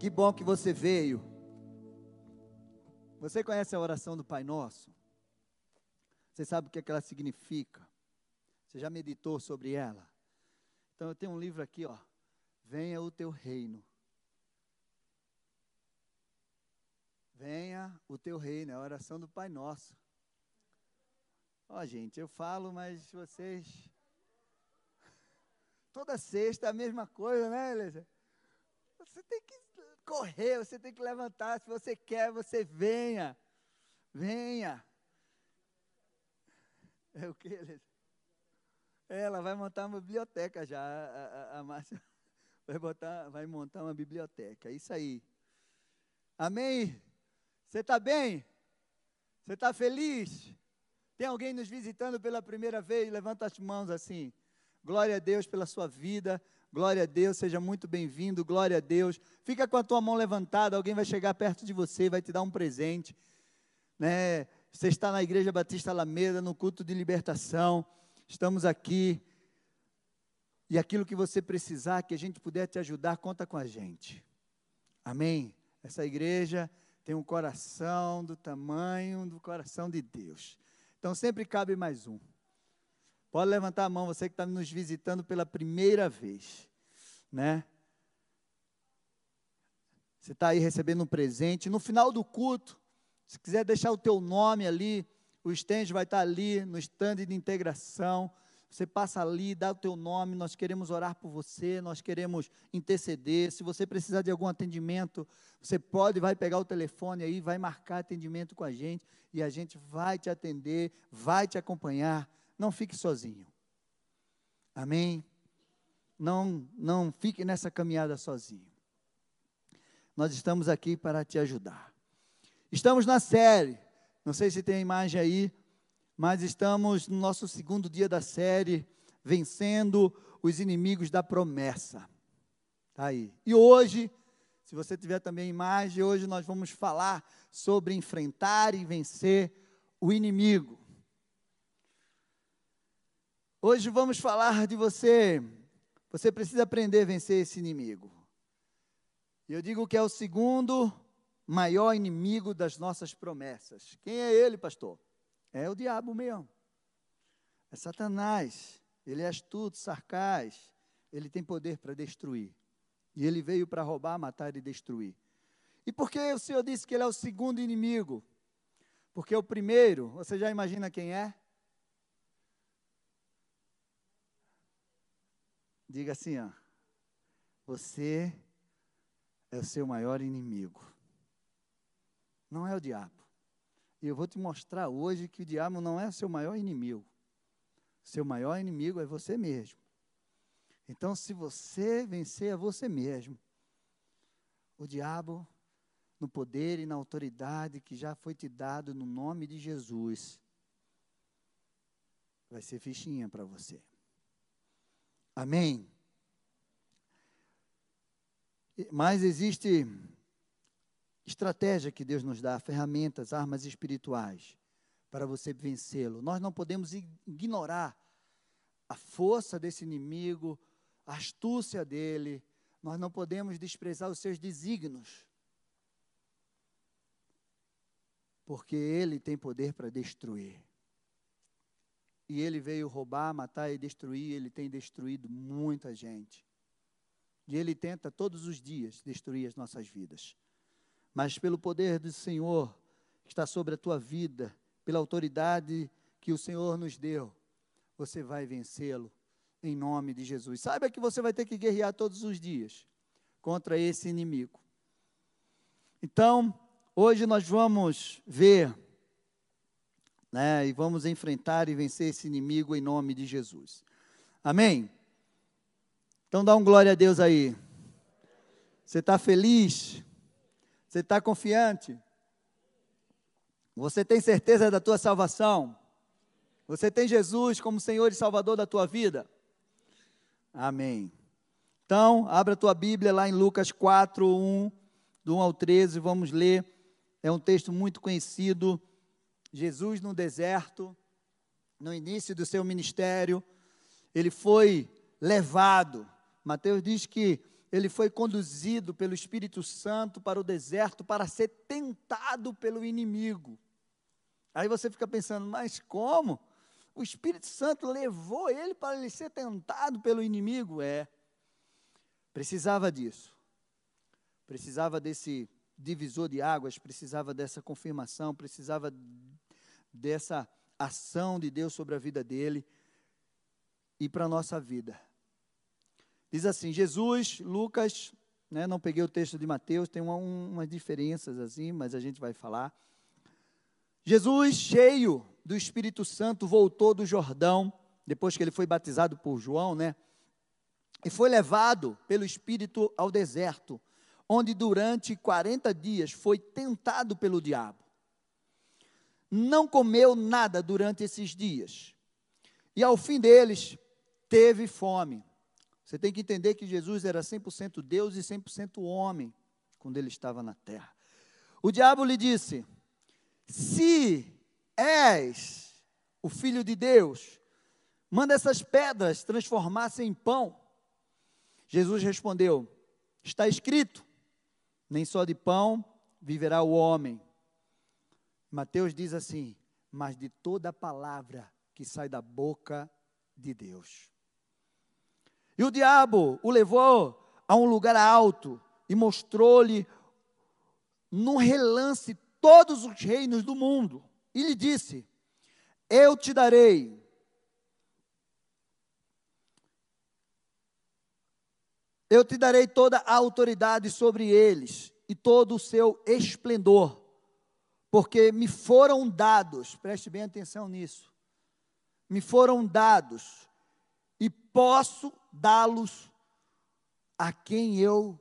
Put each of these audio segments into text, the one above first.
Que bom que você veio. Você conhece a oração do Pai Nosso? Você sabe o que, é que ela significa? Você já meditou sobre ela? Então eu tenho um livro aqui, ó. Venha o teu reino. Venha o teu reino, é a oração do Pai Nosso. Ó, gente, eu falo, mas vocês. Toda sexta é a mesma coisa, né, Elisa? Você tem que correr, você tem que levantar. Se você quer, você venha. Venha. É o que? Ela vai montar uma biblioteca já. A, a, a Márcia vai, botar, vai montar uma biblioteca. É isso aí. Amém? Você está bem? Você está feliz? Tem alguém nos visitando pela primeira vez? Levanta as mãos assim. Glória a Deus pela sua vida. Glória a Deus, seja muito bem-vindo. Glória a Deus. Fica com a tua mão levantada, alguém vai chegar perto de você, vai te dar um presente. Né? Você está na Igreja Batista Alameda, no culto de libertação. Estamos aqui. E aquilo que você precisar, que a gente puder te ajudar, conta com a gente. Amém? Essa igreja tem um coração do tamanho do coração de Deus. Então sempre cabe mais um. Pode levantar a mão, você que está nos visitando pela primeira vez, né? Você está aí recebendo um presente. No final do culto, se quiser deixar o teu nome ali, o stand vai estar ali no stand de integração. Você passa ali, dá o teu nome, nós queremos orar por você, nós queremos interceder. Se você precisar de algum atendimento, você pode, vai pegar o telefone aí, vai marcar atendimento com a gente e a gente vai te atender, vai te acompanhar não fique sozinho. Amém? Não, não fique nessa caminhada sozinho. Nós estamos aqui para te ajudar. Estamos na série, não sei se tem a imagem aí, mas estamos no nosso segundo dia da série, vencendo os inimigos da promessa. Tá aí. E hoje, se você tiver também a imagem, hoje nós vamos falar sobre enfrentar e vencer o inimigo. Hoje vamos falar de você. Você precisa aprender a vencer esse inimigo. Eu digo que é o segundo maior inimigo das nossas promessas. Quem é ele, pastor? É o diabo mesmo. É Satanás. Ele é astuto, sarcás. Ele tem poder para destruir. E ele veio para roubar, matar e destruir. E por que o Senhor disse que ele é o segundo inimigo? Porque o primeiro, você já imagina quem é? Diga assim, ó. Você é o seu maior inimigo. Não é o diabo. E eu vou te mostrar hoje que o diabo não é o seu maior inimigo. Seu maior inimigo é você mesmo. Então, se você vencer a você mesmo, o diabo, no poder e na autoridade que já foi te dado no nome de Jesus, vai ser fichinha para você. Amém? Mas existe estratégia que Deus nos dá, ferramentas, armas espirituais para você vencê-lo. Nós não podemos ignorar a força desse inimigo, a astúcia dele, nós não podemos desprezar os seus desígnios. Porque ele tem poder para destruir e ele veio roubar, matar e destruir, ele tem destruído muita gente. E ele tenta todos os dias destruir as nossas vidas. Mas pelo poder do Senhor que está sobre a tua vida, pela autoridade que o Senhor nos deu, você vai vencê-lo em nome de Jesus. Saiba que você vai ter que guerrear todos os dias contra esse inimigo. Então, hoje nós vamos ver né? E vamos enfrentar e vencer esse inimigo em nome de Jesus. Amém? Então dá um glória a Deus aí. Você está feliz? Você está confiante? Você tem certeza da tua salvação? Você tem Jesus como Senhor e Salvador da tua vida? Amém. Então, abra a tua Bíblia lá em Lucas 4, 1, do 1 ao 13, vamos ler. É um texto muito conhecido Jesus no deserto, no início do seu ministério, ele foi levado. Mateus diz que ele foi conduzido pelo Espírito Santo para o deserto para ser tentado pelo inimigo. Aí você fica pensando, mas como? O Espírito Santo levou ele para ele ser tentado pelo inimigo? É. Precisava disso. Precisava desse divisor de águas, precisava dessa confirmação, precisava dessa ação de Deus sobre a vida dele e para a nossa vida. Diz assim, Jesus, Lucas, né, não peguei o texto de Mateus, tem uma, um, umas diferenças assim, mas a gente vai falar. Jesus, cheio do Espírito Santo, voltou do Jordão, depois que ele foi batizado por João, né? E foi levado pelo Espírito ao deserto, onde durante 40 dias foi tentado pelo diabo. Não comeu nada durante esses dias. E ao fim deles, teve fome. Você tem que entender que Jesus era 100% Deus e 100% homem quando ele estava na terra. O diabo lhe disse: Se és o filho de Deus, manda essas pedras transformar-se em pão. Jesus respondeu: Está escrito: Nem só de pão viverá o homem. Mateus diz assim: Mas de toda palavra que sai da boca de Deus. E o diabo o levou a um lugar alto e mostrou-lhe num relance todos os reinos do mundo. E lhe disse: Eu te darei Eu te darei toda a autoridade sobre eles e todo o seu esplendor, porque me foram dados, preste bem atenção nisso, me foram dados e posso dá-los a quem eu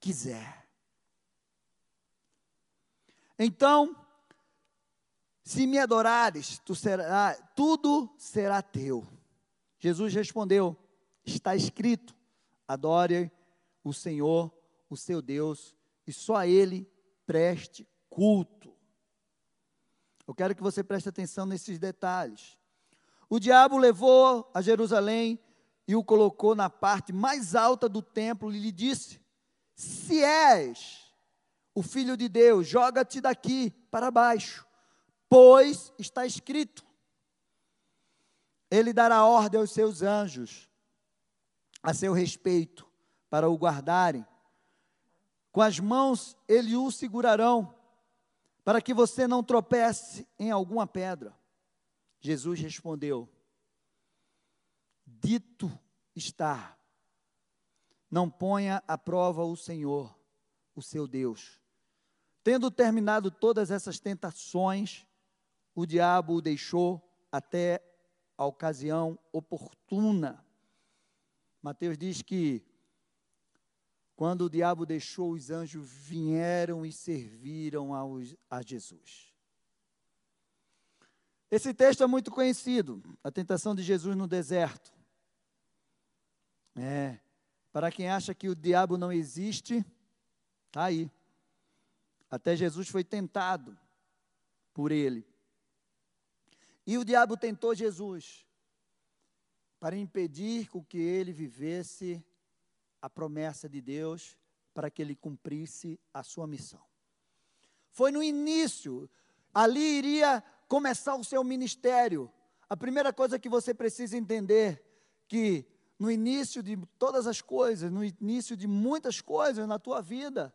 quiser. Então, se me adorares, tu será, tudo será teu. Jesus respondeu: Está escrito: adore o Senhor, o seu Deus, e só a Ele preste culto. Eu quero que você preste atenção nesses detalhes. O diabo levou a Jerusalém e o colocou na parte mais alta do templo e lhe disse: Se és o filho de Deus, joga-te daqui para baixo, pois está escrito: Ele dará ordem aos seus anjos a seu respeito para o guardarem. Com as mãos ele o segurarão, para que você não tropece em alguma pedra. Jesus respondeu: dito está. Não ponha à prova o Senhor, o seu Deus. Tendo terminado todas essas tentações, o diabo o deixou até a ocasião oportuna. Mateus diz que quando o diabo deixou, os anjos vieram e serviram aos, a Jesus. Esse texto é muito conhecido, a tentação de Jesus no deserto. É. Para quem acha que o diabo não existe, está aí. Até Jesus foi tentado por ele. E o diabo tentou Jesus para impedir com que ele vivesse a promessa de Deus para que ele cumprisse a sua missão. Foi no início, ali iria começar o seu ministério. A primeira coisa que você precisa entender que no início de todas as coisas, no início de muitas coisas na tua vida,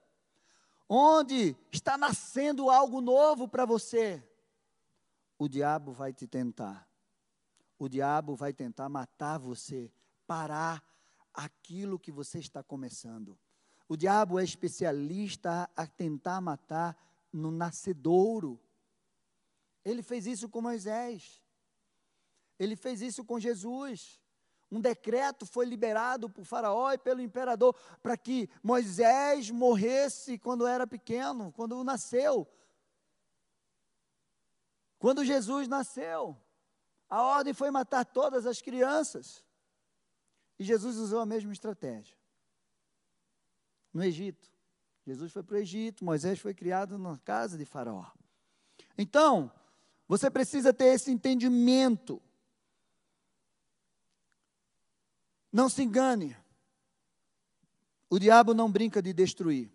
onde está nascendo algo novo para você, o diabo vai te tentar. O diabo vai tentar matar você, parar aquilo que você está começando. O diabo é especialista a tentar matar no nascedouro. Ele fez isso com Moisés. Ele fez isso com Jesus um decreto foi liberado por Faraó e pelo imperador para que Moisés morresse quando era pequeno, quando nasceu. Quando Jesus nasceu, a ordem foi matar todas as crianças. E Jesus usou a mesma estratégia. No Egito. Jesus foi para o Egito, Moisés foi criado na casa de Faraó. Então, você precisa ter esse entendimento Não se engane. O diabo não brinca de destruir,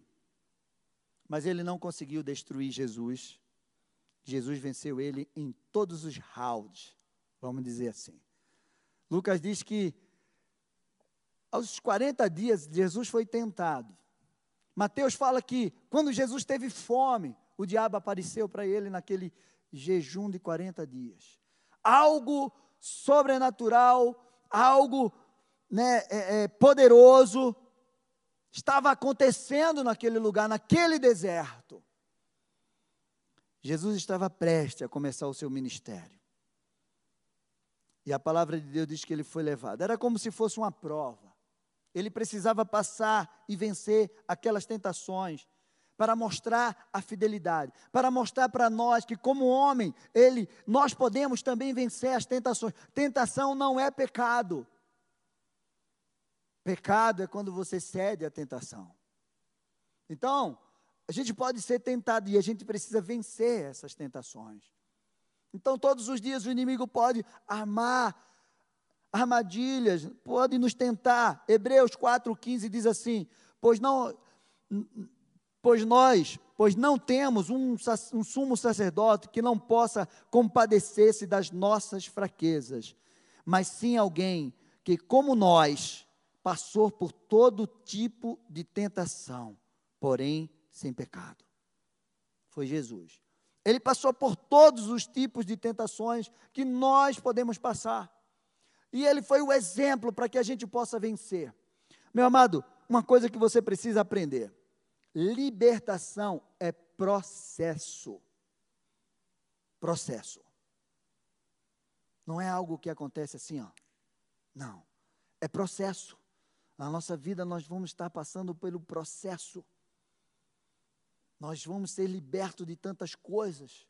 mas ele não conseguiu destruir Jesus. Jesus venceu ele em todos os rounds, vamos dizer assim. Lucas diz que aos 40 dias Jesus foi tentado. Mateus fala que quando Jesus teve fome, o diabo apareceu para ele naquele jejum de 40 dias. Algo sobrenatural, algo né, é, é, poderoso estava acontecendo naquele lugar, naquele deserto. Jesus estava prestes a começar o seu ministério. E a palavra de Deus diz que ele foi levado. Era como se fosse uma prova. Ele precisava passar e vencer aquelas tentações para mostrar a fidelidade, para mostrar para nós que como homem, ele, nós podemos também vencer as tentações. Tentação não é pecado. Pecado é quando você cede à tentação. Então, a gente pode ser tentado e a gente precisa vencer essas tentações. Então, todos os dias o inimigo pode armar armadilhas, pode nos tentar. Hebreus 4,15 diz assim: pois não, pois nós, pois não temos um, um sumo sacerdote que não possa compadecer-se das nossas fraquezas, mas sim alguém que, como nós, passou por todo tipo de tentação, porém sem pecado. Foi Jesus. Ele passou por todos os tipos de tentações que nós podemos passar. E ele foi o exemplo para que a gente possa vencer. Meu amado, uma coisa que você precisa aprender: libertação é processo. Processo. Não é algo que acontece assim, ó. Não. É processo. Na nossa vida, nós vamos estar passando pelo processo. Nós vamos ser libertos de tantas coisas.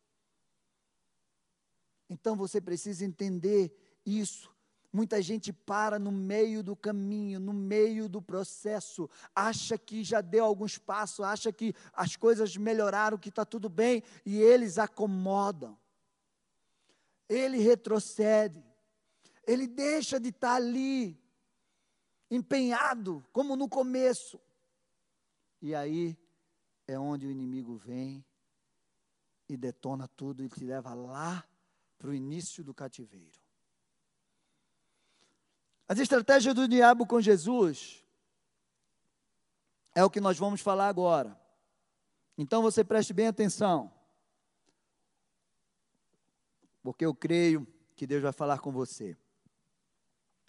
Então você precisa entender isso. Muita gente para no meio do caminho, no meio do processo, acha que já deu alguns passos, acha que as coisas melhoraram, que está tudo bem, e eles acomodam. Ele retrocede, ele deixa de estar ali, empenhado, como no começo. E aí é onde o inimigo vem e detona tudo e te leva lá para o início do cativeiro. As estratégias do diabo com Jesus é o que nós vamos falar agora. Então você preste bem atenção. Porque eu creio que Deus vai falar com você.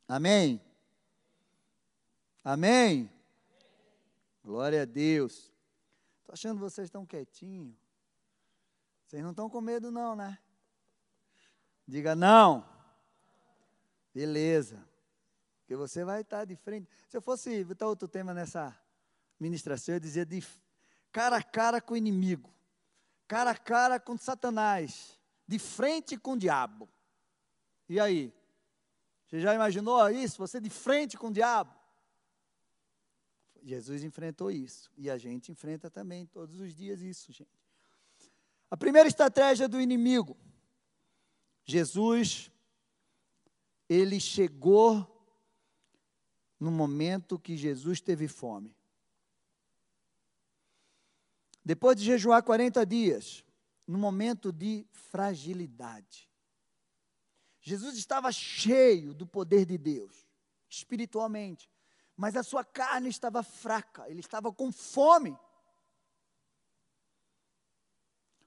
Amém? Amém? Glória a Deus. Estou achando vocês estão quietinhos. Vocês não estão com medo, não, né? Diga não. Beleza. Porque você vai estar de frente. Se eu fosse botar outro tema nessa ministração, eu dizia de cara a cara com o inimigo, cara a cara com Satanás, de frente com o diabo. E aí? Você já imaginou isso? Você de frente com o diabo? Jesus enfrentou isso. E a gente enfrenta também todos os dias isso, gente. A primeira estratégia do inimigo. Jesus, ele chegou no momento que Jesus teve fome. Depois de jejuar 40 dias, no momento de fragilidade. Jesus estava cheio do poder de Deus, espiritualmente mas a sua carne estava fraca, ele estava com fome.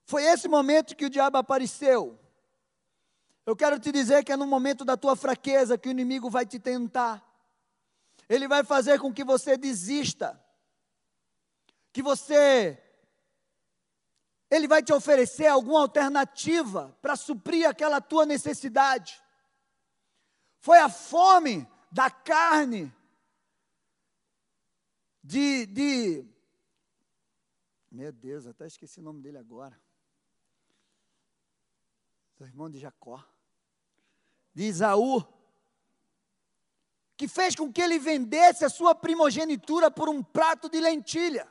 Foi esse momento que o diabo apareceu. Eu quero te dizer que é no momento da tua fraqueza que o inimigo vai te tentar. Ele vai fazer com que você desista. Que você ele vai te oferecer alguma alternativa para suprir aquela tua necessidade. Foi a fome da carne de, de. Meu Deus, até esqueci o nome dele agora. Do irmão de Jacó. De Isaú. Que fez com que ele vendesse a sua primogenitura por um prato de lentilha.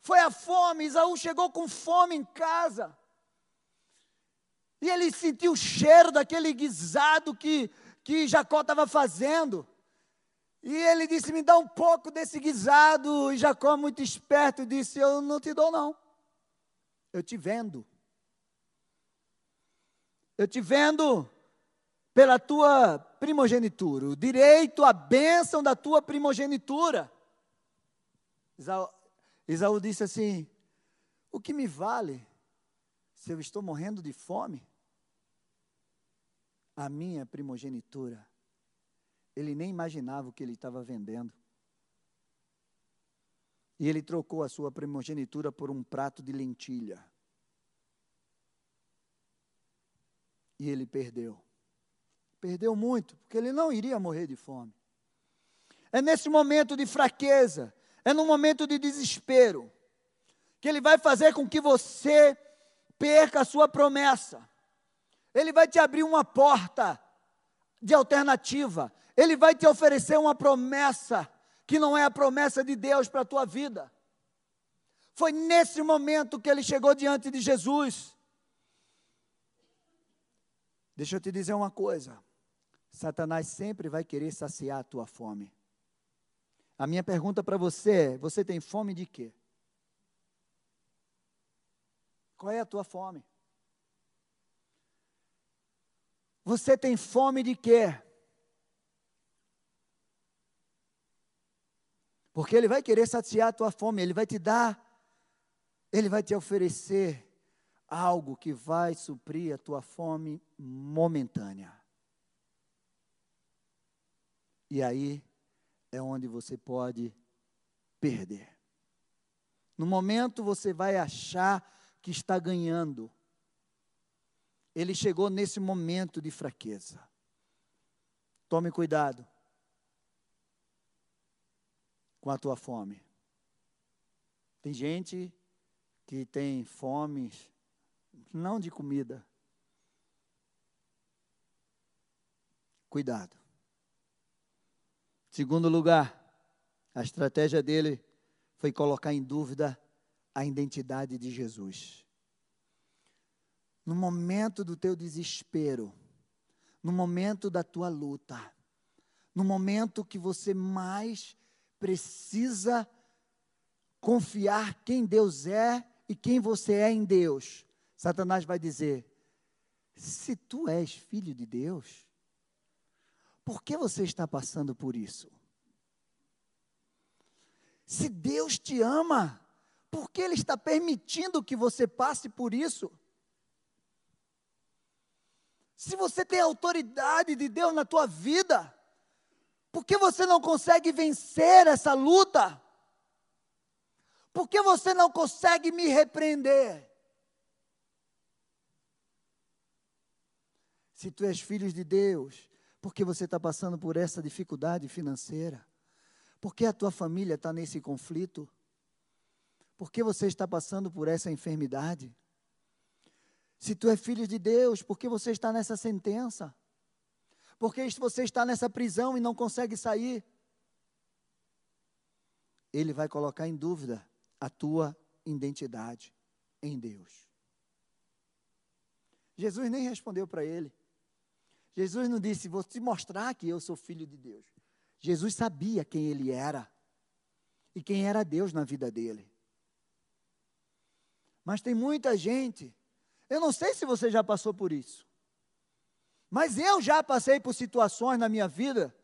Foi a fome, Isaú chegou com fome em casa. E ele sentiu o cheiro daquele guisado que, que Jacó estava fazendo. E ele disse: Me dá um pouco desse guisado. E Jacó, muito esperto, disse: Eu não te dou, não. Eu te vendo. Eu te vendo pela tua primogenitura, o direito à bênção da tua primogenitura. Isaú, Isaú disse assim: O que me vale se eu estou morrendo de fome? A minha primogenitura. Ele nem imaginava o que ele estava vendendo. E ele trocou a sua primogenitura por um prato de lentilha. E ele perdeu. Perdeu muito, porque ele não iria morrer de fome. É nesse momento de fraqueza, é no momento de desespero, que ele vai fazer com que você perca a sua promessa. Ele vai te abrir uma porta de alternativa. Ele vai te oferecer uma promessa que não é a promessa de Deus para a tua vida. Foi nesse momento que ele chegou diante de Jesus. Deixa eu te dizer uma coisa. Satanás sempre vai querer saciar a tua fome. A minha pergunta para você é: você tem fome de quê? Qual é a tua fome? Você tem fome de quê? Porque Ele vai querer saciar a tua fome, Ele vai te dar, Ele vai te oferecer algo que vai suprir a tua fome momentânea. E aí é onde você pode perder. No momento você vai achar que está ganhando. Ele chegou nesse momento de fraqueza. Tome cuidado com a tua fome. Tem gente que tem fome, não de comida. Cuidado. Segundo lugar, a estratégia dele foi colocar em dúvida a identidade de Jesus. No momento do teu desespero, no momento da tua luta, no momento que você mais precisa confiar quem Deus é e quem você é em Deus, Satanás vai dizer: se tu és filho de Deus, por que você está passando por isso? Se Deus te ama, por que Ele está permitindo que você passe por isso? Se você tem autoridade de Deus na tua vida, por que você não consegue vencer essa luta? Por que você não consegue me repreender? Se tu és filho de Deus, por que você está passando por essa dificuldade financeira? Por que a tua família está nesse conflito? Por que você está passando por essa enfermidade? Se tu é filho de Deus, por que você está nessa sentença? Por que você está nessa prisão e não consegue sair? Ele vai colocar em dúvida a tua identidade em Deus. Jesus nem respondeu para ele. Jesus não disse, vou te mostrar que eu sou filho de Deus. Jesus sabia quem ele era e quem era Deus na vida dele. Mas tem muita gente, eu não sei se você já passou por isso, mas eu já passei por situações na minha vida,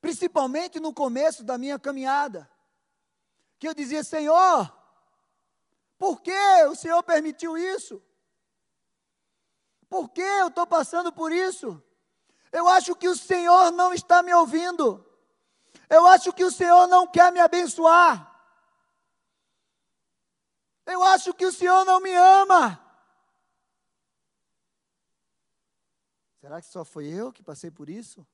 principalmente no começo da minha caminhada, que eu dizia: Senhor, por que o Senhor permitiu isso? Por que eu estou passando por isso? Eu acho que o Senhor não está me ouvindo. Eu acho que o Senhor não quer me abençoar. Eu acho que o Senhor não me ama. Será que só foi eu que passei por isso?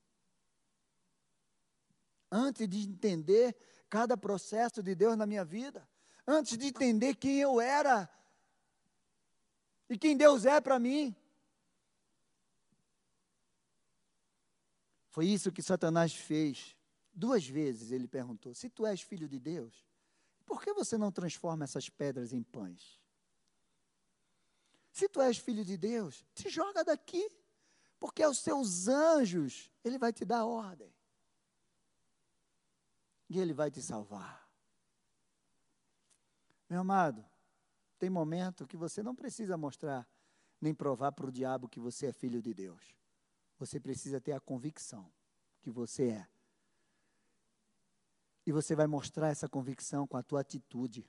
Antes de entender cada processo de Deus na minha vida, antes de entender quem eu era e quem Deus é para mim, Foi isso que Satanás fez. Duas vezes ele perguntou: Se tu és filho de Deus, por que você não transforma essas pedras em pães? Se tu és filho de Deus, te joga daqui, porque aos seus anjos ele vai te dar ordem. e Ele vai te salvar. Meu amado, tem momento que você não precisa mostrar nem provar para o diabo que você é filho de Deus. Você precisa ter a convicção que você é. E você vai mostrar essa convicção com a tua atitude.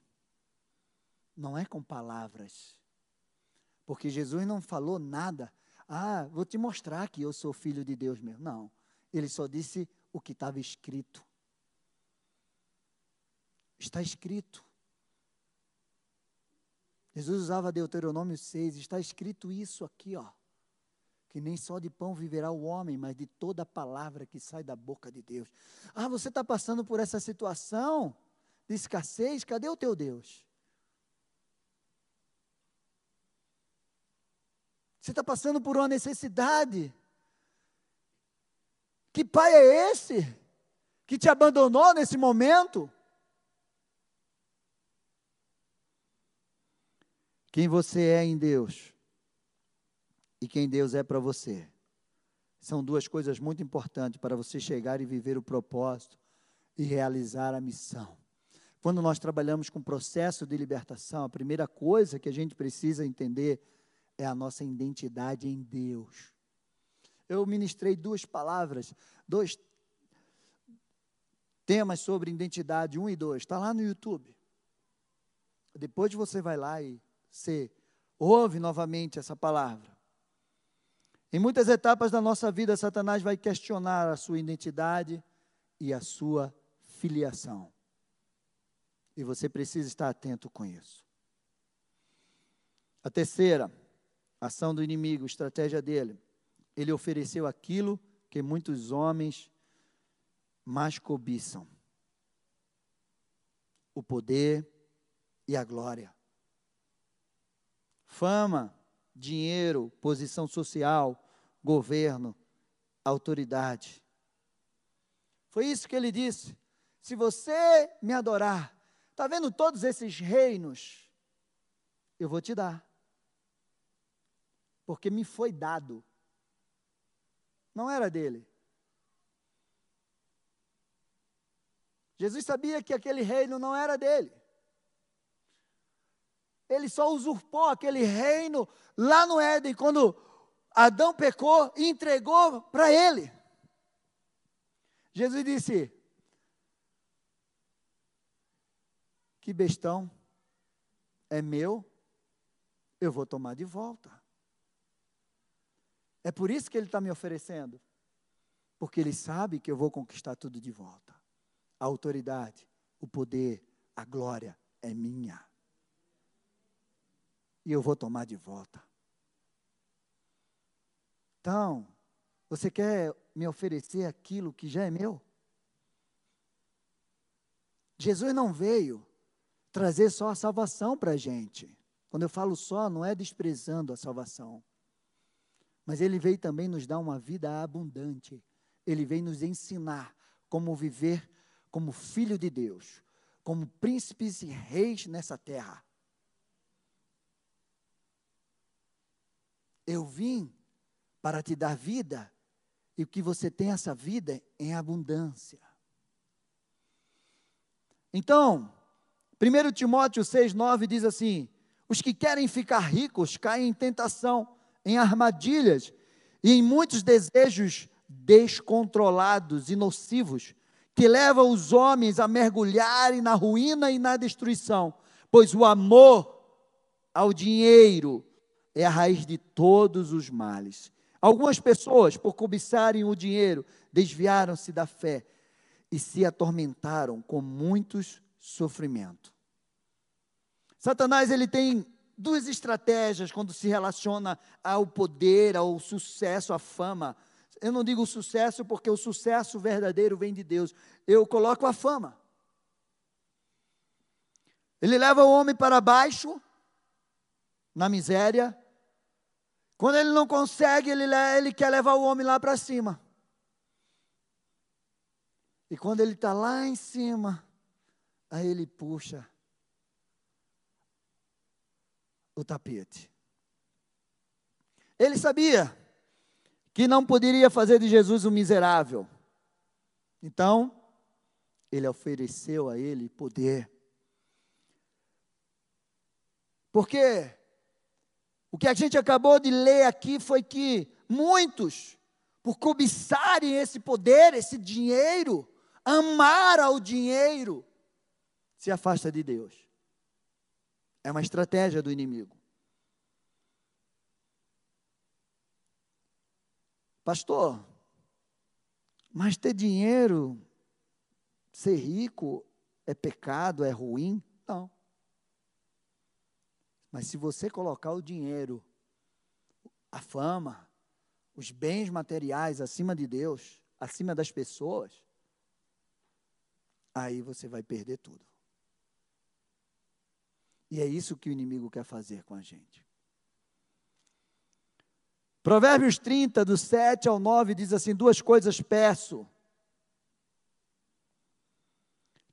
Não é com palavras. Porque Jesus não falou nada. Ah, vou te mostrar que eu sou filho de Deus mesmo. Não. Ele só disse o que estava escrito. Está escrito. Jesus usava Deuteronômio 6, está escrito isso aqui, ó. Que nem só de pão viverá o homem, mas de toda palavra que sai da boca de Deus. Ah, você está passando por essa situação de escassez? Cadê o teu Deus? Você está passando por uma necessidade. Que pai é esse que te abandonou nesse momento? Quem você é em Deus e quem Deus é para você. São duas coisas muito importantes para você chegar e viver o propósito e realizar a missão. Quando nós trabalhamos com processo de libertação, a primeira coisa que a gente precisa entender é a nossa identidade em Deus. Eu ministrei duas palavras, dois temas sobre identidade, um e dois. Está lá no YouTube. Depois você vai lá e você ouve novamente essa palavra. Em muitas etapas da nossa vida, Satanás vai questionar a sua identidade e a sua filiação. E você precisa estar atento com isso. A terceira, ação do inimigo, estratégia dele. Ele ofereceu aquilo que muitos homens mais cobiçam: o poder e a glória. Fama, dinheiro, posição social, governo, autoridade. Foi isso que ele disse. Se você me adorar, está vendo todos esses reinos? Eu vou te dar porque me foi dado. Não era dele. Jesus sabia que aquele reino não era dele. Ele só usurpou aquele reino lá no Éden, quando Adão pecou e entregou para ele. Jesus disse: Que bestão, é meu, eu vou tomar de volta. É por isso que ele está me oferecendo. Porque ele sabe que eu vou conquistar tudo de volta. A autoridade, o poder, a glória é minha. E eu vou tomar de volta. Então, você quer me oferecer aquilo que já é meu? Jesus não veio trazer só a salvação para a gente. Quando eu falo só, não é desprezando a salvação. Mas ele veio também nos dar uma vida abundante. Ele veio nos ensinar como viver como filho de Deus, como príncipes e reis nessa terra. Eu vim para te dar vida e que você tenha essa vida em abundância. Então, 1 Timóteo 6,9 diz assim: os que querem ficar ricos caem em tentação em armadilhas e em muitos desejos descontrolados e nocivos, que levam os homens a mergulharem na ruína e na destruição, pois o amor ao dinheiro é a raiz de todos os males. Algumas pessoas, por cobiçarem o dinheiro, desviaram-se da fé e se atormentaram com muitos sofrimentos. Satanás ele tem duas estratégias quando se relaciona ao poder, ao sucesso, à fama. Eu não digo sucesso porque o sucesso verdadeiro vem de Deus. Eu coloco a fama. Ele leva o homem para baixo, na miséria. Quando ele não consegue, ele, ele quer levar o homem lá para cima. E quando ele está lá em cima, aí ele puxa o tapete. Ele sabia que não poderia fazer de Jesus um miserável. Então, ele ofereceu a ele poder. Porque o que a gente acabou de ler aqui foi que muitos, por cobiçarem esse poder, esse dinheiro, amar ao dinheiro, se afasta de Deus. É uma estratégia do inimigo. Pastor, mas ter dinheiro, ser rico, é pecado, é ruim? Não. Mas se você colocar o dinheiro, a fama, os bens materiais acima de Deus, acima das pessoas, aí você vai perder tudo. E é isso que o inimigo quer fazer com a gente. Provérbios 30, do 7 ao 9, diz assim: Duas coisas peço,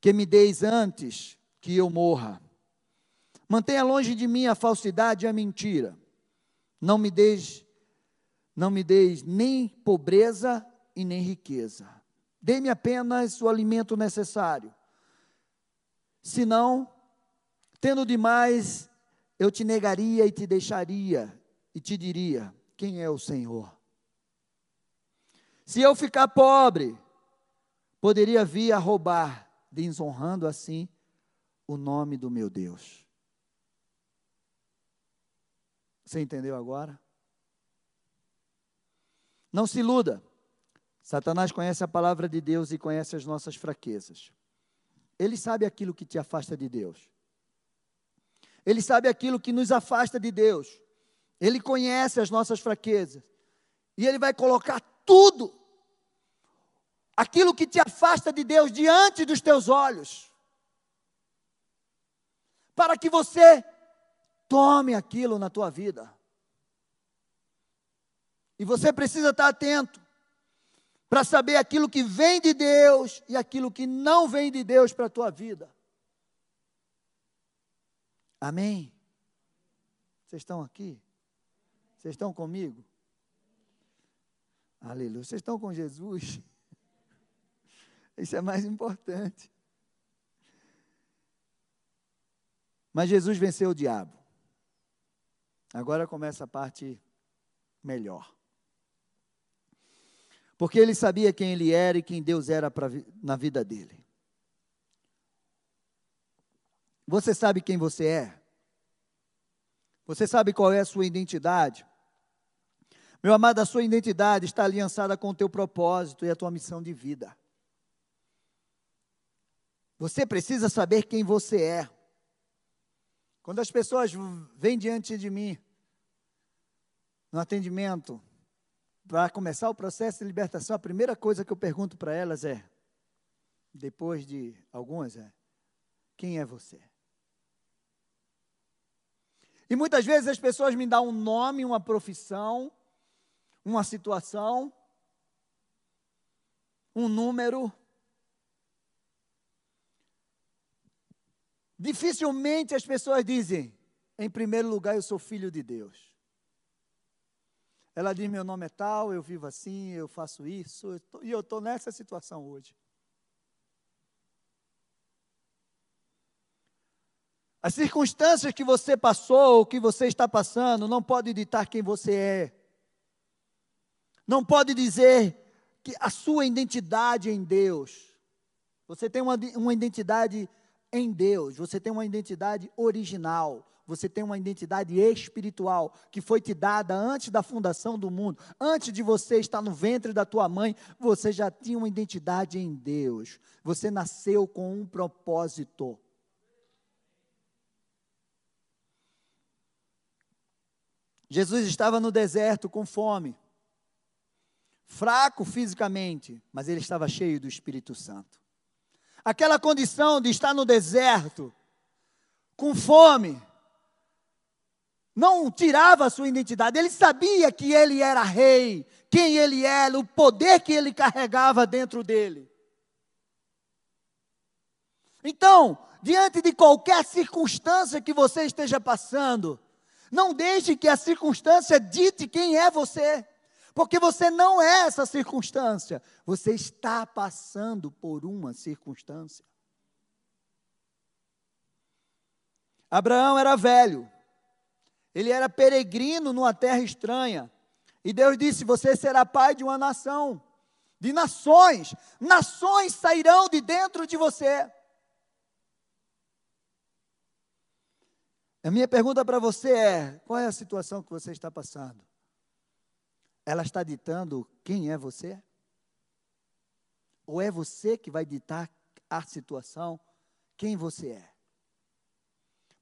que me deis antes que eu morra. Mantenha longe de mim a falsidade e a mentira. Não me deis, não me deis nem pobreza e nem riqueza. Dê-me apenas o alimento necessário. Senão, tendo demais, eu te negaria e te deixaria e te diria: quem é o Senhor? Se eu ficar pobre, poderia vir a roubar, desonrando assim o nome do meu Deus. Você entendeu agora? Não se iluda. Satanás conhece a palavra de Deus e conhece as nossas fraquezas. Ele sabe aquilo que te afasta de Deus. Ele sabe aquilo que nos afasta de Deus. Ele conhece as nossas fraquezas. E Ele vai colocar tudo, aquilo que te afasta de Deus, diante dos teus olhos. Para que você tome aquilo na tua vida. E você precisa estar atento para saber aquilo que vem de Deus e aquilo que não vem de Deus para a tua vida. Amém? Vocês estão aqui? Vocês estão comigo? Aleluia. Vocês estão com Jesus? Isso é mais importante. Mas Jesus venceu o diabo. Agora começa a parte melhor. Porque ele sabia quem ele era e quem Deus era pra, na vida dele. Você sabe quem você é? Você sabe qual é a sua identidade? Meu amado, a sua identidade está aliançada com o teu propósito e a tua missão de vida. Você precisa saber quem você é. Quando as pessoas vêm diante de mim, no atendimento, para começar o processo de libertação, a primeira coisa que eu pergunto para elas é, depois de algumas, é: quem é você? E muitas vezes as pessoas me dão um nome, uma profissão, uma situação, um número. Dificilmente as pessoas dizem, em primeiro lugar, eu sou filho de Deus. Ela diz: meu nome é tal, eu vivo assim, eu faço isso, eu tô, e eu estou nessa situação hoje. As circunstâncias que você passou, ou que você está passando, não pode ditar quem você é não pode dizer que a sua identidade é em Deus. Você tem uma, uma identidade em Deus, você tem uma identidade original, você tem uma identidade espiritual que foi te dada antes da fundação do mundo, antes de você estar no ventre da tua mãe, você já tinha uma identidade em Deus. Você nasceu com um propósito. Jesus estava no deserto com fome fraco fisicamente, mas ele estava cheio do Espírito Santo. Aquela condição de estar no deserto, com fome, não tirava a sua identidade. Ele sabia que ele era rei, quem ele era, o poder que ele carregava dentro dele. Então, diante de qualquer circunstância que você esteja passando, não deixe que a circunstância dite quem é você. Porque você não é essa circunstância, você está passando por uma circunstância. Abraão era velho, ele era peregrino numa terra estranha, e Deus disse: Você será pai de uma nação, de nações, nações sairão de dentro de você. A minha pergunta para você é: qual é a situação que você está passando? Ela está ditando quem é você? Ou é você que vai ditar a situação, quem você é?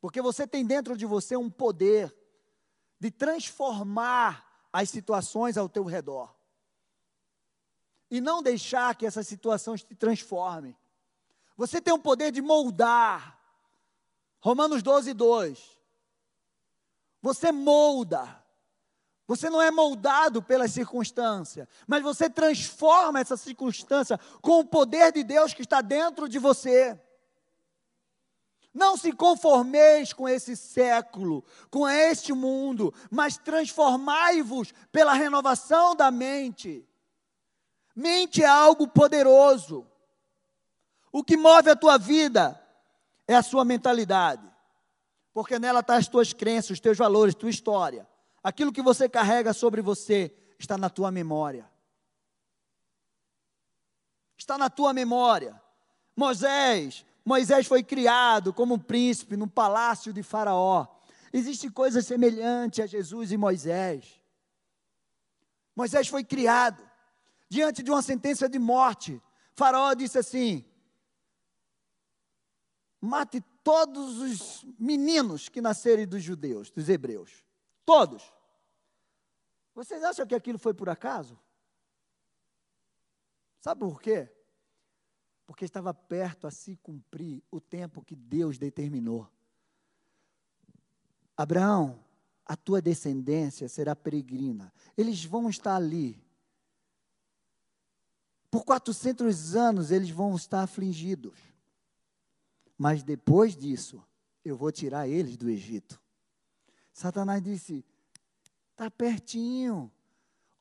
Porque você tem dentro de você um poder de transformar as situações ao teu redor. E não deixar que essas situações te transformem. Você tem o poder de moldar. Romanos 12, 2. Você molda. Você não é moldado pela circunstância, mas você transforma essa circunstância com o poder de Deus que está dentro de você. Não se conformeis com esse século, com este mundo, mas transformai-vos pela renovação da mente. Mente é algo poderoso. O que move a tua vida é a sua mentalidade, porque nela estão tá as tuas crenças, os teus valores, tua história. Aquilo que você carrega sobre você está na tua memória. Está na tua memória. Moisés, Moisés foi criado como um príncipe no palácio de Faraó. Existe coisa semelhante a Jesus e Moisés. Moisés foi criado diante de uma sentença de morte. Faraó disse assim: mate todos os meninos que nascerem dos judeus, dos hebreus. Todos. Vocês acham que aquilo foi por acaso? Sabe por quê? Porque estava perto a se cumprir o tempo que Deus determinou. Abraão, a tua descendência será peregrina. Eles vão estar ali. Por 400 anos eles vão estar afligidos. Mas depois disso, eu vou tirar eles do Egito. Satanás disse: Está pertinho.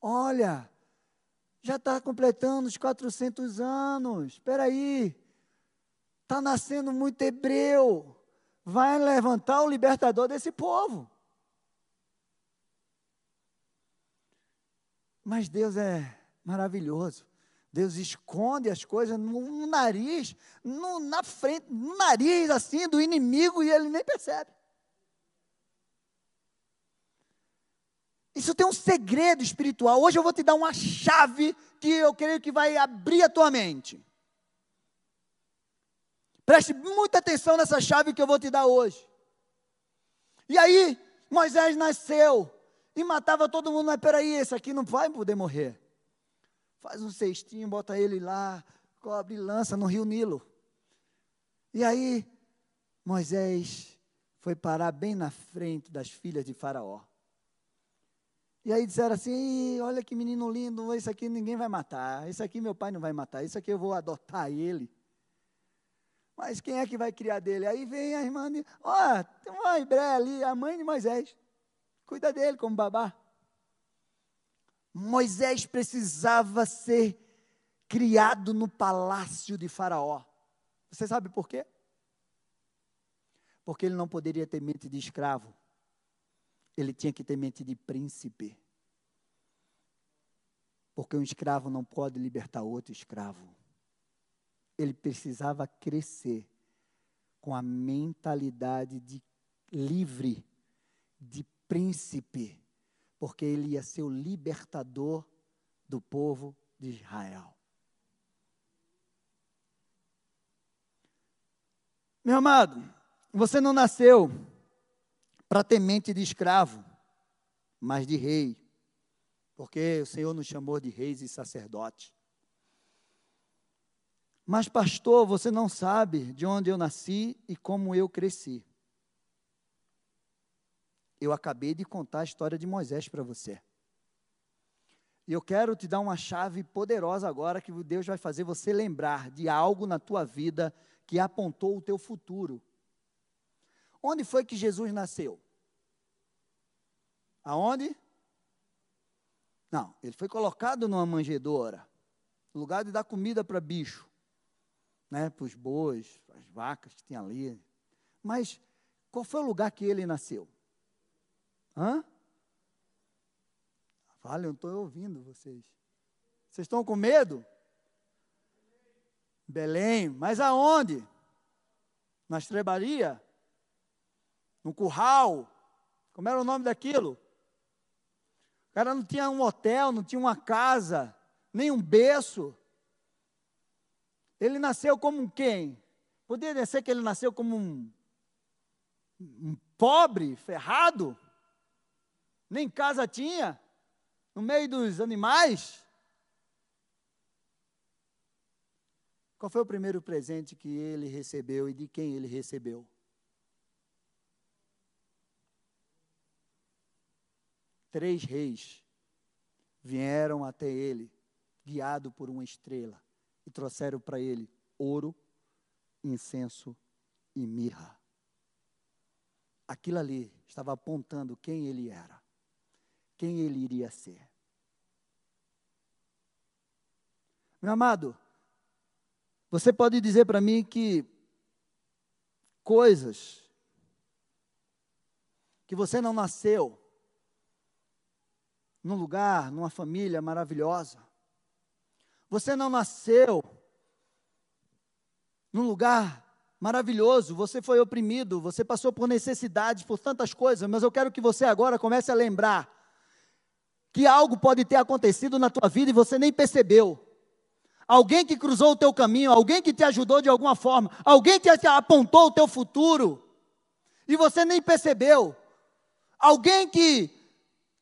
Olha, já está completando os 400 anos. Espera aí. Está nascendo muito hebreu. Vai levantar o libertador desse povo. Mas Deus é maravilhoso. Deus esconde as coisas no nariz, no, na frente, no nariz assim do inimigo e ele nem percebe. Isso tem um segredo espiritual. Hoje eu vou te dar uma chave que eu creio que vai abrir a tua mente. Preste muita atenção nessa chave que eu vou te dar hoje. E aí, Moisés nasceu e matava todo mundo, mas peraí, esse aqui não vai poder morrer. Faz um cestinho, bota ele lá, cobre e lança no rio Nilo. E aí, Moisés foi parar bem na frente das filhas de Faraó. E aí disseram assim: olha que menino lindo, esse aqui ninguém vai matar, esse aqui meu pai não vai matar, esse aqui eu vou adotar ele. Mas quem é que vai criar dele? Aí vem a irmã, ó, oh, tem uma Hebré ali, a mãe de Moisés, cuida dele como babá. Moisés precisava ser criado no palácio de Faraó. Você sabe por quê? Porque ele não poderia ter mente de escravo ele tinha que ter mente de príncipe. Porque um escravo não pode libertar outro escravo. Ele precisava crescer com a mentalidade de livre, de príncipe, porque ele ia ser o libertador do povo de Israel. Meu amado, você não nasceu para ter mente de escravo, mas de rei, porque o Senhor nos chamou de reis e sacerdotes. Mas, pastor, você não sabe de onde eu nasci e como eu cresci. Eu acabei de contar a história de Moisés para você. E eu quero te dar uma chave poderosa agora que Deus vai fazer você lembrar de algo na tua vida que apontou o teu futuro. Onde foi que Jesus nasceu? Aonde? Não, ele foi colocado numa manjedoura, lugar de dar comida para bicho, né, para os bois, as vacas que tinha ali. Mas qual foi o lugar que ele nasceu? Hã? Fale, eu estou ouvindo vocês. Vocês estão com medo? Belém, mas aonde? Na estrebaria? No curral? Como era o nome daquilo? O cara não tinha um hotel, não tinha uma casa, nem um berço. Ele nasceu como quem? Poderia ser que ele nasceu como um, um pobre, ferrado? Nem casa tinha? No meio dos animais? Qual foi o primeiro presente que ele recebeu e de quem ele recebeu? Três reis vieram até ele, guiado por uma estrela, e trouxeram para ele ouro, incenso e mirra. Aquilo ali estava apontando quem ele era, quem ele iria ser. Meu amado, você pode dizer para mim que coisas que você não nasceu num lugar, numa família maravilhosa. Você não nasceu num lugar maravilhoso, você foi oprimido, você passou por necessidades, por tantas coisas, mas eu quero que você agora comece a lembrar que algo pode ter acontecido na tua vida e você nem percebeu. Alguém que cruzou o teu caminho, alguém que te ajudou de alguma forma, alguém que apontou o teu futuro e você nem percebeu, alguém que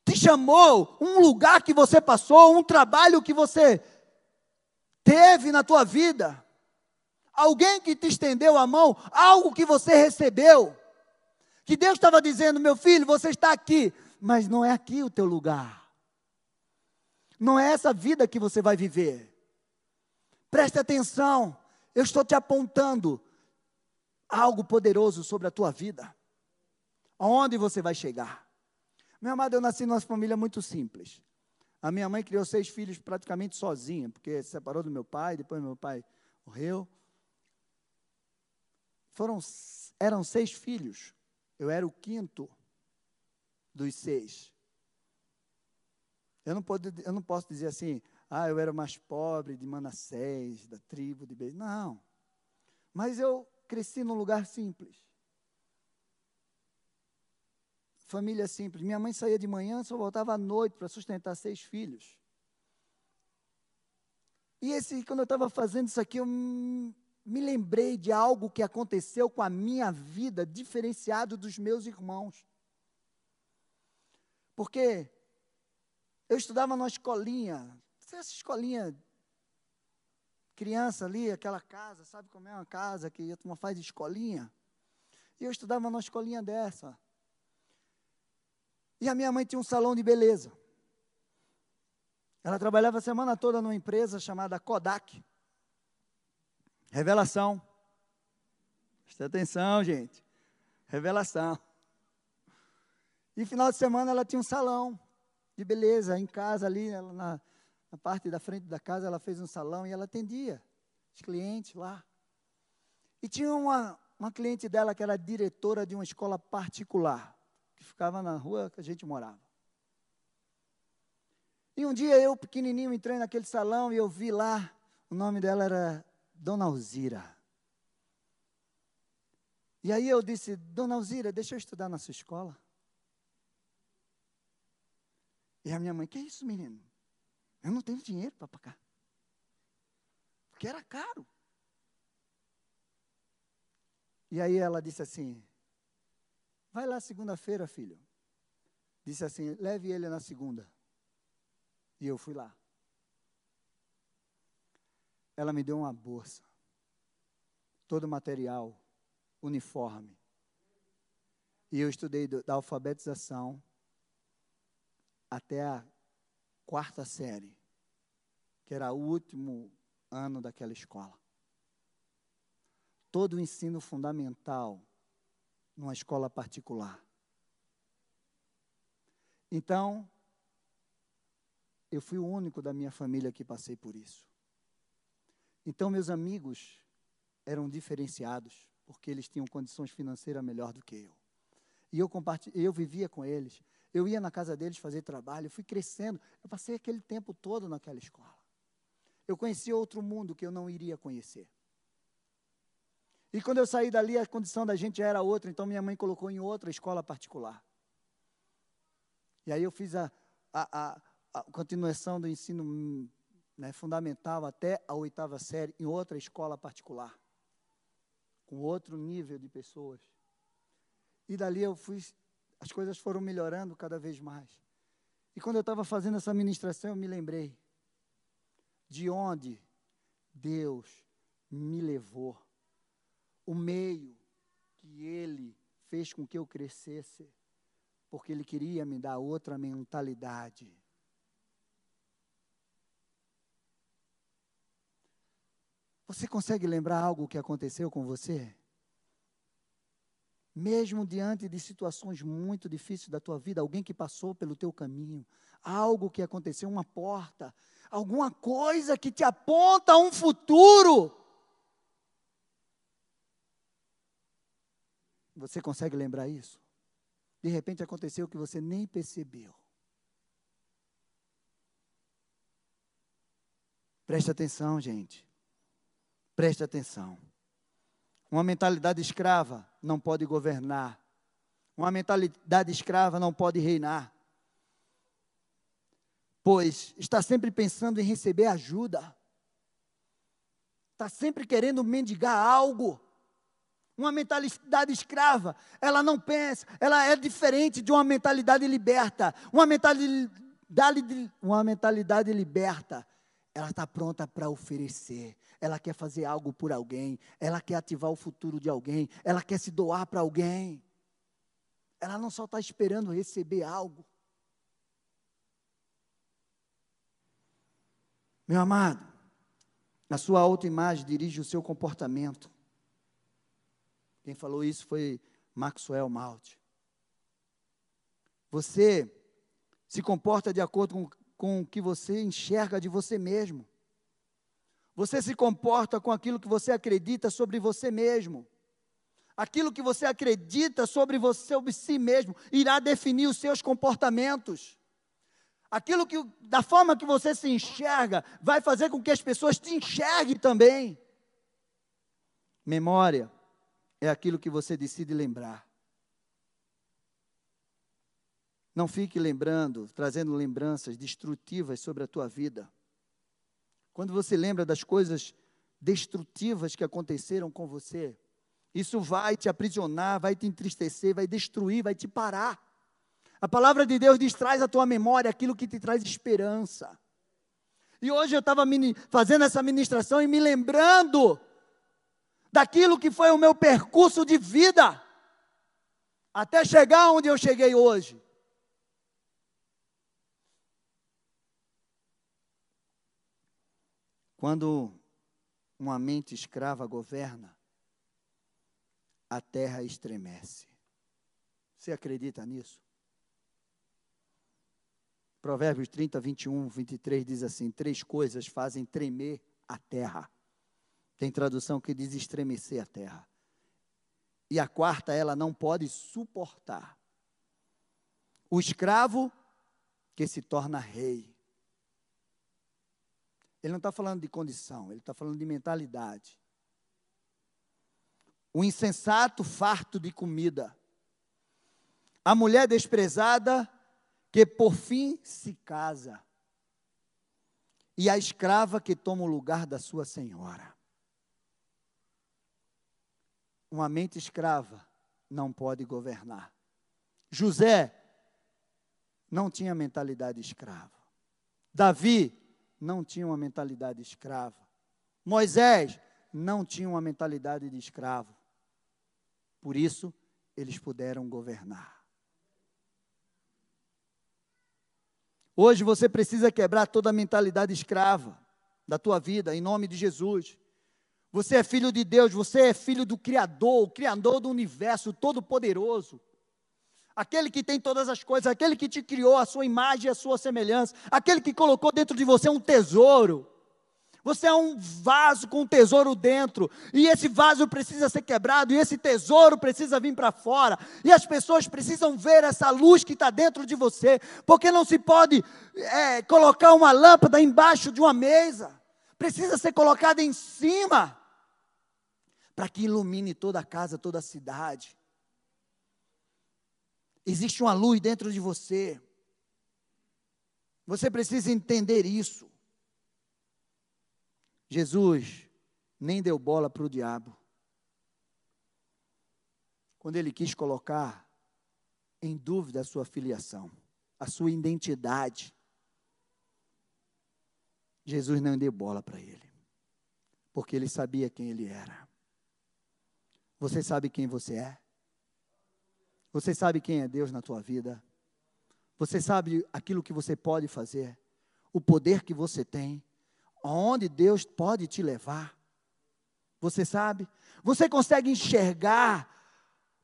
te chamou, um lugar que você passou, um trabalho que você teve na tua vida, alguém que te estendeu a mão, algo que você recebeu, que Deus estava dizendo, meu filho, você está aqui, mas não é aqui o teu lugar. Não é essa vida que você vai viver. Preste atenção, eu estou te apontando algo poderoso sobre a tua vida. Aonde você vai chegar? Meu amado, eu nasci numa família muito simples. A minha mãe criou seis filhos praticamente sozinha, porque se separou do meu pai, depois meu pai morreu. Foram, eram seis filhos. Eu era o quinto dos seis. Eu não, pode, eu não posso dizer assim, ah, eu era mais pobre de Manassés, da tribo de Benjamim. Não. Mas eu cresci num lugar simples. Família simples. Minha mãe saía de manhã, só voltava à noite para sustentar seis filhos. E esse, quando eu estava fazendo isso aqui, eu me lembrei de algo que aconteceu com a minha vida, diferenciado dos meus irmãos. Porque eu estudava numa escolinha, essa escolinha, criança ali, aquela casa, sabe como é uma casa que a turma faz escolinha? E eu estudava numa escolinha dessa. E a minha mãe tinha um salão de beleza. Ela trabalhava a semana toda numa empresa chamada Kodak. Revelação. Preste atenção, gente. Revelação. E final de semana ela tinha um salão de beleza em casa ali, na, na parte da frente da casa, ela fez um salão e ela atendia os clientes lá. E tinha uma, uma cliente dela que era diretora de uma escola particular, que ficava na rua que a gente morava. E um dia eu, pequenininho, entrei naquele salão e eu vi lá, o nome dela era Dona Alzira. E aí eu disse, Dona Alzira, deixa eu estudar na sua escola. E a minha mãe, que é isso, menino? Eu não tenho dinheiro para pagar. Porque era caro. E aí ela disse assim: Vai lá segunda-feira, filho. Disse assim: Leve ele na segunda. E eu fui lá. Ela me deu uma bolsa. Todo material, uniforme. E eu estudei da alfabetização até a quarta série, que era o último ano daquela escola. Todo o ensino fundamental numa escola particular. Então, eu fui o único da minha família que passei por isso. Então, meus amigos eram diferenciados, porque eles tinham condições financeiras melhor do que eu. E eu, eu vivia com eles, eu ia na casa deles fazer trabalho, fui crescendo, eu passei aquele tempo todo naquela escola. Eu conheci outro mundo que eu não iria conhecer. E quando eu saí dali, a condição da gente já era outra, então minha mãe colocou em outra escola particular. E aí eu fiz a, a, a, a continuação do ensino né, fundamental até a oitava série em outra escola particular, com outro nível de pessoas. E dali eu fui, as coisas foram melhorando cada vez mais. E quando eu estava fazendo essa ministração, eu me lembrei de onde Deus me levou, o meio que Ele fez com que eu crescesse, porque Ele queria me dar outra mentalidade. Você consegue lembrar algo que aconteceu com você? Mesmo diante de situações muito difíceis da tua vida, alguém que passou pelo teu caminho, algo que aconteceu, uma porta, alguma coisa que te aponta a um futuro. Você consegue lembrar isso? De repente aconteceu que você nem percebeu. Preste atenção, gente. Preste atenção. Uma mentalidade escrava não pode governar. Uma mentalidade escrava não pode reinar. Pois está sempre pensando em receber ajuda. Está sempre querendo mendigar algo. Uma mentalidade escrava, ela não pensa, ela é diferente de uma mentalidade liberta. Uma mentalidade, uma mentalidade liberta, ela está pronta para oferecer, ela quer fazer algo por alguém, ela quer ativar o futuro de alguém, ela quer se doar para alguém. Ela não só está esperando receber algo. Meu amado, a sua autoimagem dirige o seu comportamento. Quem falou isso foi Maxwell Maltz. Você se comporta de acordo com, com o que você enxerga de você mesmo. Você se comporta com aquilo que você acredita sobre você mesmo. Aquilo que você acredita sobre você, sobre si mesmo, irá definir os seus comportamentos. Aquilo que, da forma que você se enxerga, vai fazer com que as pessoas te enxerguem também. Memória é aquilo que você decide lembrar. Não fique lembrando, trazendo lembranças destrutivas sobre a tua vida. Quando você lembra das coisas destrutivas que aconteceram com você, isso vai te aprisionar, vai te entristecer, vai destruir, vai te parar. A palavra de Deus diz: traz à tua memória aquilo que te traz esperança. E hoje eu estava fazendo essa ministração e me lembrando daquilo que foi o meu percurso de vida, até chegar onde eu cheguei hoje. Quando uma mente escrava governa, a terra estremece. Você acredita nisso? Provérbios 30, 21, 23 diz assim: Três coisas fazem tremer a terra. Tem tradução que diz estremecer a terra. E a quarta, ela não pode suportar. O escravo que se torna rei. Ele não está falando de condição, ele está falando de mentalidade. O insensato farto de comida. A mulher desprezada que por fim se casa. E a escrava que toma o lugar da sua senhora. Uma mente escrava não pode governar. José não tinha mentalidade escrava. Davi não tinha uma mentalidade escrava. Moisés não tinha uma mentalidade de escravo. Por isso, eles puderam governar. Hoje você precisa quebrar toda a mentalidade escrava da tua vida, em nome de Jesus. Você é filho de Deus, você é filho do Criador, o Criador do universo todo-poderoso. Aquele que tem todas as coisas, aquele que te criou a sua imagem e a sua semelhança, aquele que colocou dentro de você um tesouro. Você é um vaso com um tesouro dentro, e esse vaso precisa ser quebrado, e esse tesouro precisa vir para fora, e as pessoas precisam ver essa luz que está dentro de você, porque não se pode é, colocar uma lâmpada embaixo de uma mesa, precisa ser colocada em cima, para que ilumine toda a casa, toda a cidade. Existe uma luz dentro de você. Você precisa entender isso. Jesus nem deu bola para o diabo. Quando ele quis colocar em dúvida a sua filiação, a sua identidade, Jesus não deu bola para ele, porque ele sabia quem ele era. Você sabe quem você é? Você sabe quem é Deus na tua vida? Você sabe aquilo que você pode fazer? O poder que você tem? Aonde Deus pode te levar? Você sabe? Você consegue enxergar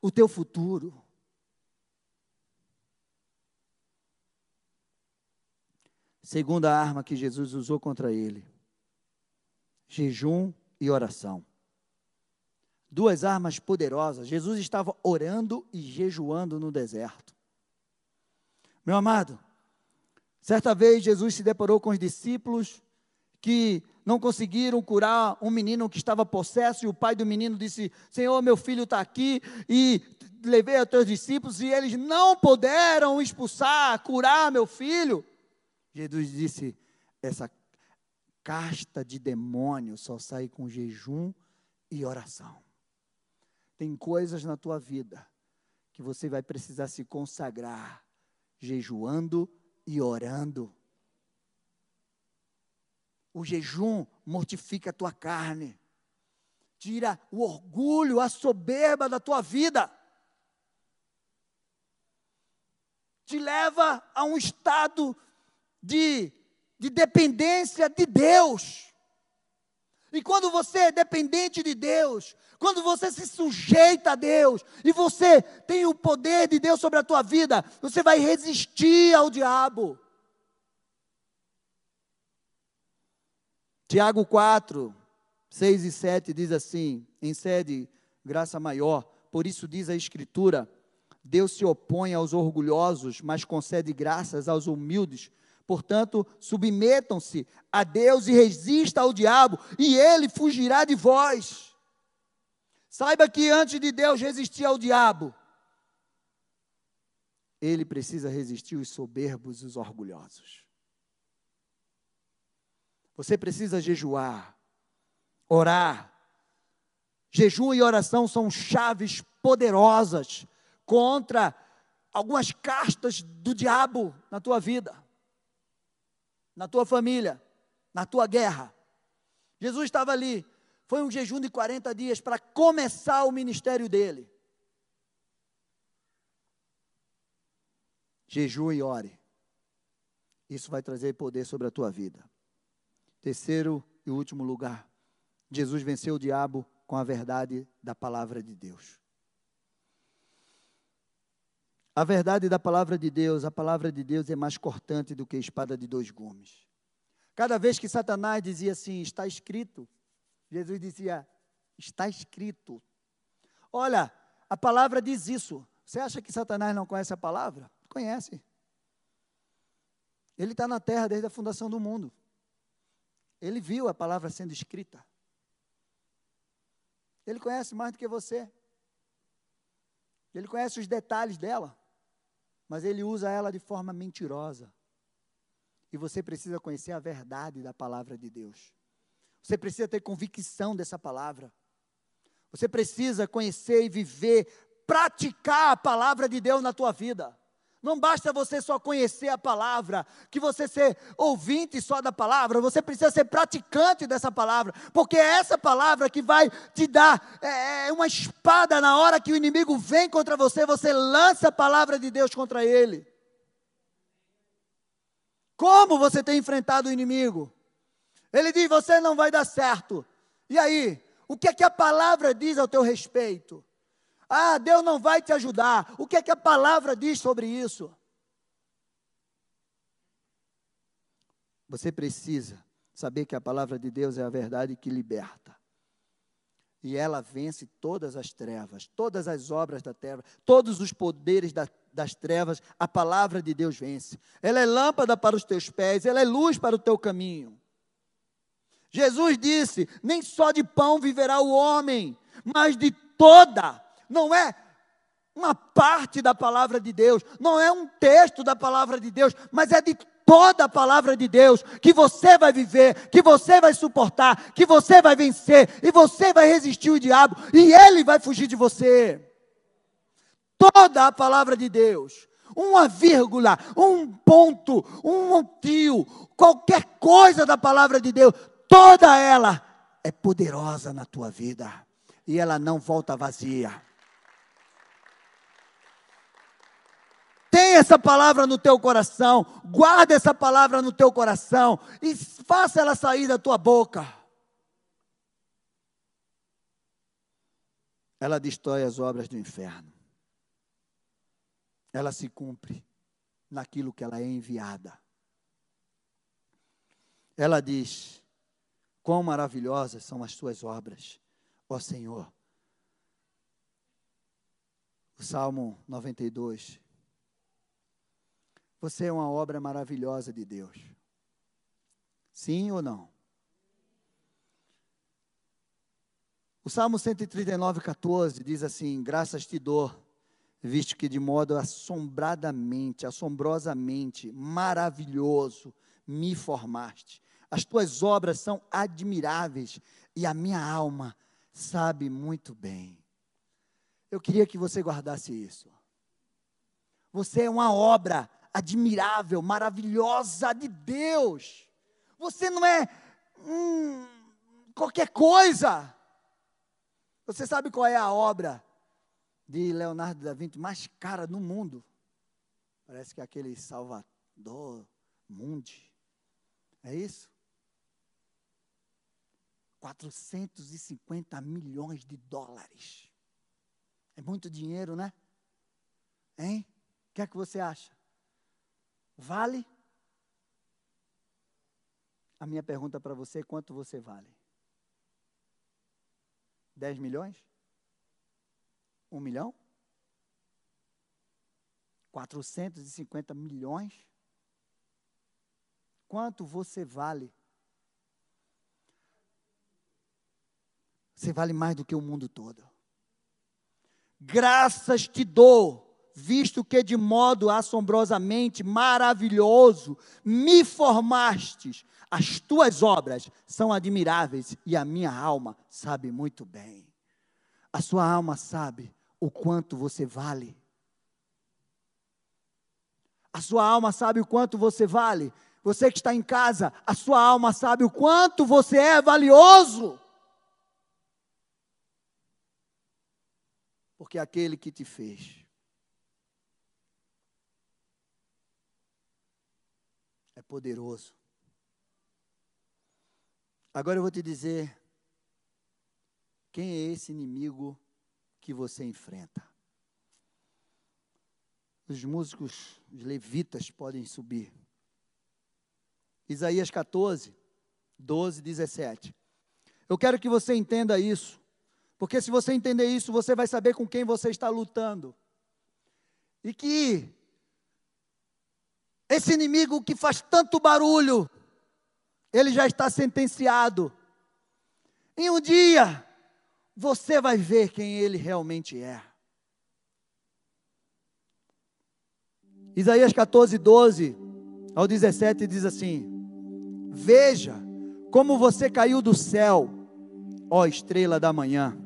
o teu futuro? Segunda arma que Jesus usou contra ele: jejum e oração duas armas poderosas. Jesus estava orando e jejuando no deserto. Meu amado, certa vez Jesus se deparou com os discípulos que não conseguiram curar um menino que estava possesso, e o pai do menino disse: Senhor, meu filho está aqui, e levei a teus discípulos, e eles não puderam expulsar, curar meu filho. Jesus disse: Essa casta de demônio só sai com jejum e oração. Tem coisas na tua vida que você vai precisar se consagrar, jejuando e orando. O jejum mortifica a tua carne, tira o orgulho, a soberba da tua vida, te leva a um estado de, de dependência de Deus. E quando você é dependente de Deus, quando você se sujeita a Deus e você tem o poder de Deus sobre a tua vida, você vai resistir ao diabo. Tiago 4, 6 e 7 diz assim: em sede graça maior, por isso diz a Escritura: Deus se opõe aos orgulhosos, mas concede graças aos humildes. Portanto, submetam-se a Deus e resista ao diabo, e ele fugirá de vós. Saiba que antes de Deus resistir ao diabo, ele precisa resistir os soberbos e os orgulhosos. Você precisa jejuar, orar. Jejum e oração são chaves poderosas contra algumas castas do diabo na tua vida, na tua família, na tua guerra. Jesus estava ali foi um jejum de 40 dias para começar o ministério dele. Jejum e ore. Isso vai trazer poder sobre a tua vida. Terceiro e último lugar. Jesus venceu o diabo com a verdade da palavra de Deus. A verdade da palavra de Deus, a palavra de Deus é mais cortante do que espada de dois gumes. Cada vez que Satanás dizia assim, está escrito, Jesus dizia: está escrito. Olha, a palavra diz isso. Você acha que Satanás não conhece a palavra? Conhece. Ele está na terra desde a fundação do mundo. Ele viu a palavra sendo escrita. Ele conhece mais do que você. Ele conhece os detalhes dela. Mas ele usa ela de forma mentirosa. E você precisa conhecer a verdade da palavra de Deus. Você precisa ter convicção dessa palavra. Você precisa conhecer e viver, praticar a palavra de Deus na tua vida. Não basta você só conhecer a palavra, que você ser ouvinte só da palavra, você precisa ser praticante dessa palavra, porque é essa palavra que vai te dar é, é uma espada na hora que o inimigo vem contra você, você lança a palavra de Deus contra ele. Como você tem enfrentado o inimigo? Ele diz: Você não vai dar certo. E aí? O que é que a palavra diz ao teu respeito? Ah, Deus não vai te ajudar. O que é que a palavra diz sobre isso? Você precisa saber que a palavra de Deus é a verdade que liberta. E ela vence todas as trevas, todas as obras da terra, todos os poderes da, das trevas, a palavra de Deus vence. Ela é lâmpada para os teus pés, ela é luz para o teu caminho. Jesus disse: nem só de pão viverá o homem, mas de toda, não é uma parte da palavra de Deus, não é um texto da palavra de Deus, mas é de toda a palavra de Deus que você vai viver, que você vai suportar, que você vai vencer e você vai resistir o diabo e ele vai fugir de você. Toda a palavra de Deus, uma vírgula, um ponto, um tio, qualquer coisa da palavra de Deus, toda ela é poderosa na tua vida e ela não volta vazia. Tem essa palavra no teu coração, guarda essa palavra no teu coração e faça ela sair da tua boca. Ela destrói as obras do inferno. Ela se cumpre naquilo que ela é enviada. Ela diz: Quão maravilhosas são as tuas obras, ó Senhor. O Salmo 92. Você é uma obra maravilhosa de Deus. Sim ou não? O Salmo 139, 14 diz assim: Graças te dou, visto que de modo assombradamente, assombrosamente, maravilhoso me formaste as tuas obras são admiráveis e a minha alma sabe muito bem. Eu queria que você guardasse isso. Você é uma obra admirável, maravilhosa de Deus. Você não é hum, qualquer coisa. Você sabe qual é a obra de Leonardo da Vinci mais cara no mundo? Parece que é aquele Salvador Mundi. É isso? 450 milhões de dólares. É muito dinheiro, né? Hein? O que é que você acha? Vale? A minha pergunta para você é quanto você vale? 10 milhões? Um milhão? 450 milhões? Quanto você vale? Você vale mais do que o mundo todo. Graças te dou, visto que de modo assombrosamente maravilhoso me formastes. As tuas obras são admiráveis e a minha alma sabe muito bem. A sua alma sabe o quanto você vale. A sua alma sabe o quanto você vale. Você que está em casa, a sua alma sabe o quanto você é valioso. porque aquele que te fez é poderoso. Agora eu vou te dizer quem é esse inimigo que você enfrenta. Os músicos, os levitas podem subir. Isaías 14, 12, 17. Eu quero que você entenda isso. Porque se você entender isso, você vai saber com quem você está lutando. E que esse inimigo que faz tanto barulho, ele já está sentenciado. Em um dia, você vai ver quem ele realmente é. Isaías 14, 12 ao 17 diz assim: Veja como você caiu do céu, ó estrela da manhã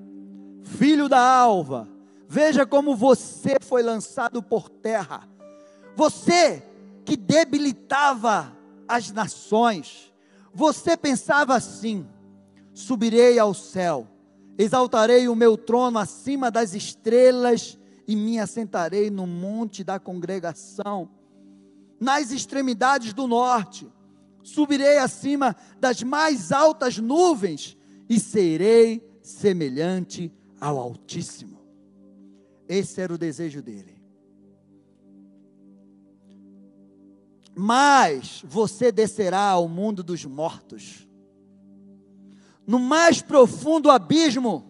filho da alva, veja como você foi lançado por terra. Você que debilitava as nações, você pensava assim: subirei ao céu, exaltarei o meu trono acima das estrelas e me assentarei no monte da congregação, nas extremidades do norte. Subirei acima das mais altas nuvens e serei semelhante ao Altíssimo. Esse era o desejo dele. Mas você descerá ao mundo dos mortos. No mais profundo abismo,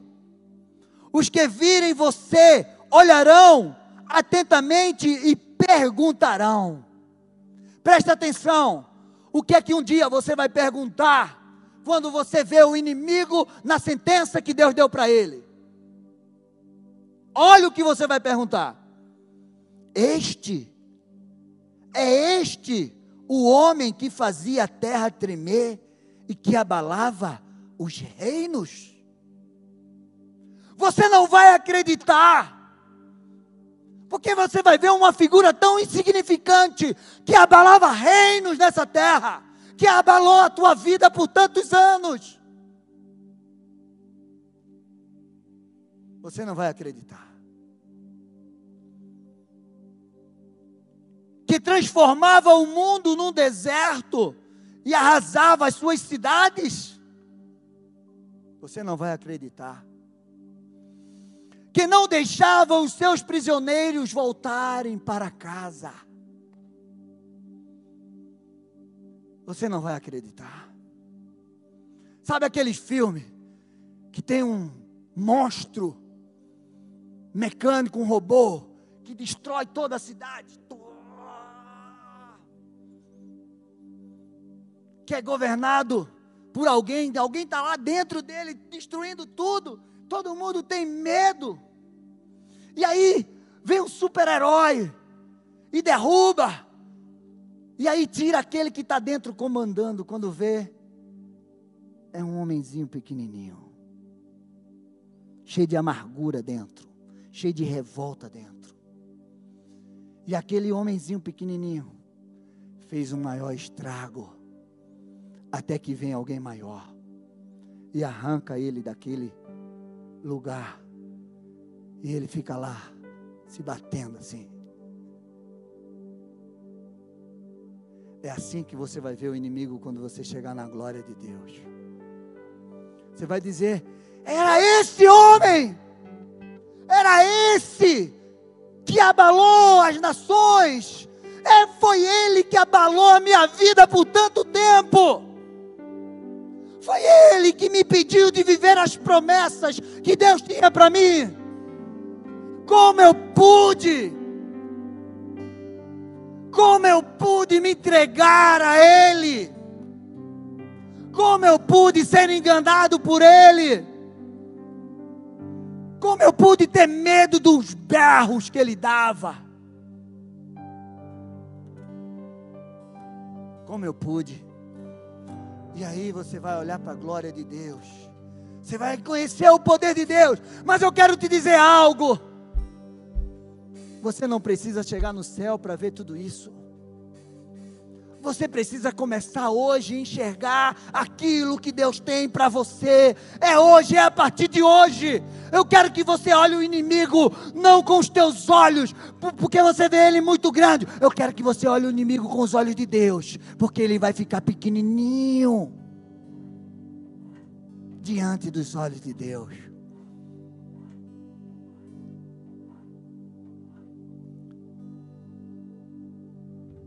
os que virem você olharão atentamente e perguntarão. Presta atenção. O que é que um dia você vai perguntar quando você vê o inimigo na sentença que Deus deu para ele? Olha o que você vai perguntar. Este é este o homem que fazia a terra tremer e que abalava os reinos? Você não vai acreditar, porque você vai ver uma figura tão insignificante que abalava reinos nessa terra, que abalou a tua vida por tantos anos. Você não vai acreditar. Que transformava o mundo num deserto e arrasava as suas cidades? Você não vai acreditar. Que não deixava os seus prisioneiros voltarem para casa. Você não vai acreditar. Sabe aqueles filmes que tem um monstro mecânico, um robô, que destrói toda a cidade? Que é governado por alguém, alguém está lá dentro dele destruindo tudo, todo mundo tem medo. E aí vem um super-herói e derruba, e aí tira aquele que está dentro comandando, quando vê, é um homenzinho pequenininho, cheio de amargura dentro, cheio de revolta dentro. E aquele homenzinho pequenininho fez um maior estrago até que vem alguém maior e arranca ele daquele lugar. E ele fica lá, se batendo assim. É assim que você vai ver o inimigo quando você chegar na glória de Deus. Você vai dizer: era esse homem, era esse que abalou as nações, é, foi ele que abalou a minha vida por tanto tempo. Foi Ele que me pediu de viver as promessas que Deus tinha para mim. Como eu pude, como eu pude me entregar a Ele, como eu pude ser enganado por Ele, como eu pude ter medo dos berros que Ele dava. Como eu pude. E aí você vai olhar para a glória de Deus. Você vai conhecer o poder de Deus. Mas eu quero te dizer algo. Você não precisa chegar no céu para ver tudo isso. Você precisa começar hoje a enxergar aquilo que Deus tem para você. É hoje, é a partir de hoje. Eu quero que você olhe o inimigo não com os teus olhos, porque você vê ele muito grande. Eu quero que você olhe o inimigo com os olhos de Deus, porque ele vai ficar pequenininho diante dos olhos de Deus.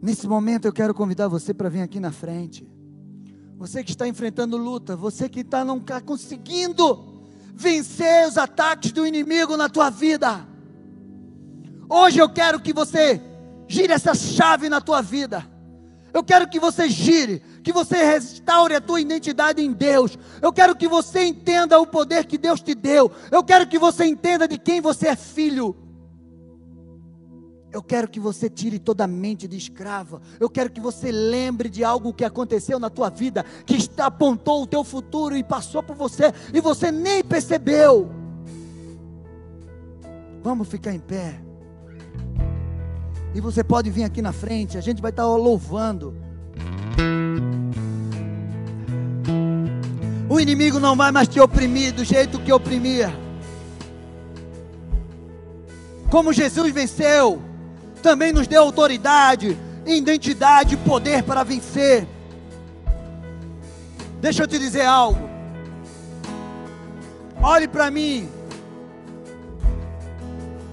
Nesse momento eu quero convidar você para vir aqui na frente. Você que está enfrentando luta, você que está não está conseguindo vencer os ataques do inimigo na tua vida. Hoje eu quero que você gire essa chave na tua vida. Eu quero que você gire, que você restaure a tua identidade em Deus. Eu quero que você entenda o poder que Deus te deu. Eu quero que você entenda de quem você é filho. Eu quero que você tire toda a mente de escrava. Eu quero que você lembre de algo que aconteceu na tua vida, que apontou o teu futuro e passou por você e você nem percebeu. Vamos ficar em pé. E você pode vir aqui na frente, a gente vai estar louvando. O inimigo não vai mais te oprimir do jeito que oprimia. Como Jesus venceu também nos deu autoridade, identidade e poder para vencer. Deixa eu te dizer algo. Olhe para mim.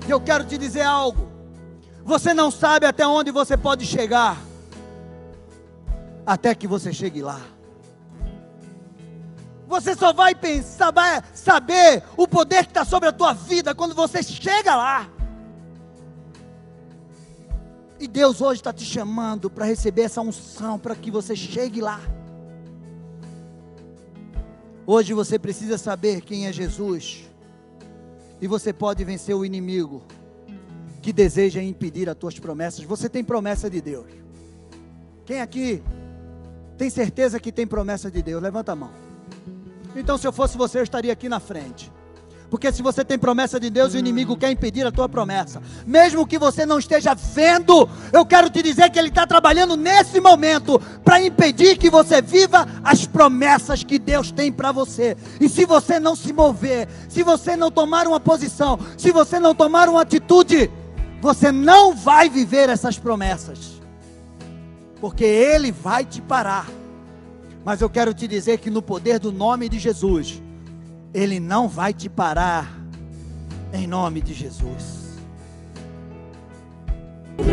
Eu quero te dizer algo. Você não sabe até onde você pode chegar, até que você chegue lá. Você só vai pensar, vai saber o poder que está sobre a tua vida quando você chega lá. E Deus hoje está te chamando para receber essa unção, para que você chegue lá. Hoje você precisa saber quem é Jesus. E você pode vencer o inimigo que deseja impedir as tuas promessas. Você tem promessa de Deus. Quem aqui tem certeza que tem promessa de Deus? Levanta a mão. Então, se eu fosse você, eu estaria aqui na frente. Porque se você tem promessa de Deus, o inimigo quer impedir a tua promessa. Mesmo que você não esteja vendo, eu quero te dizer que ele está trabalhando nesse momento para impedir que você viva as promessas que Deus tem para você. E se você não se mover, se você não tomar uma posição, se você não tomar uma atitude, você não vai viver essas promessas. Porque ele vai te parar. Mas eu quero te dizer que no poder do nome de Jesus, ele não vai te parar, em nome de Jesus.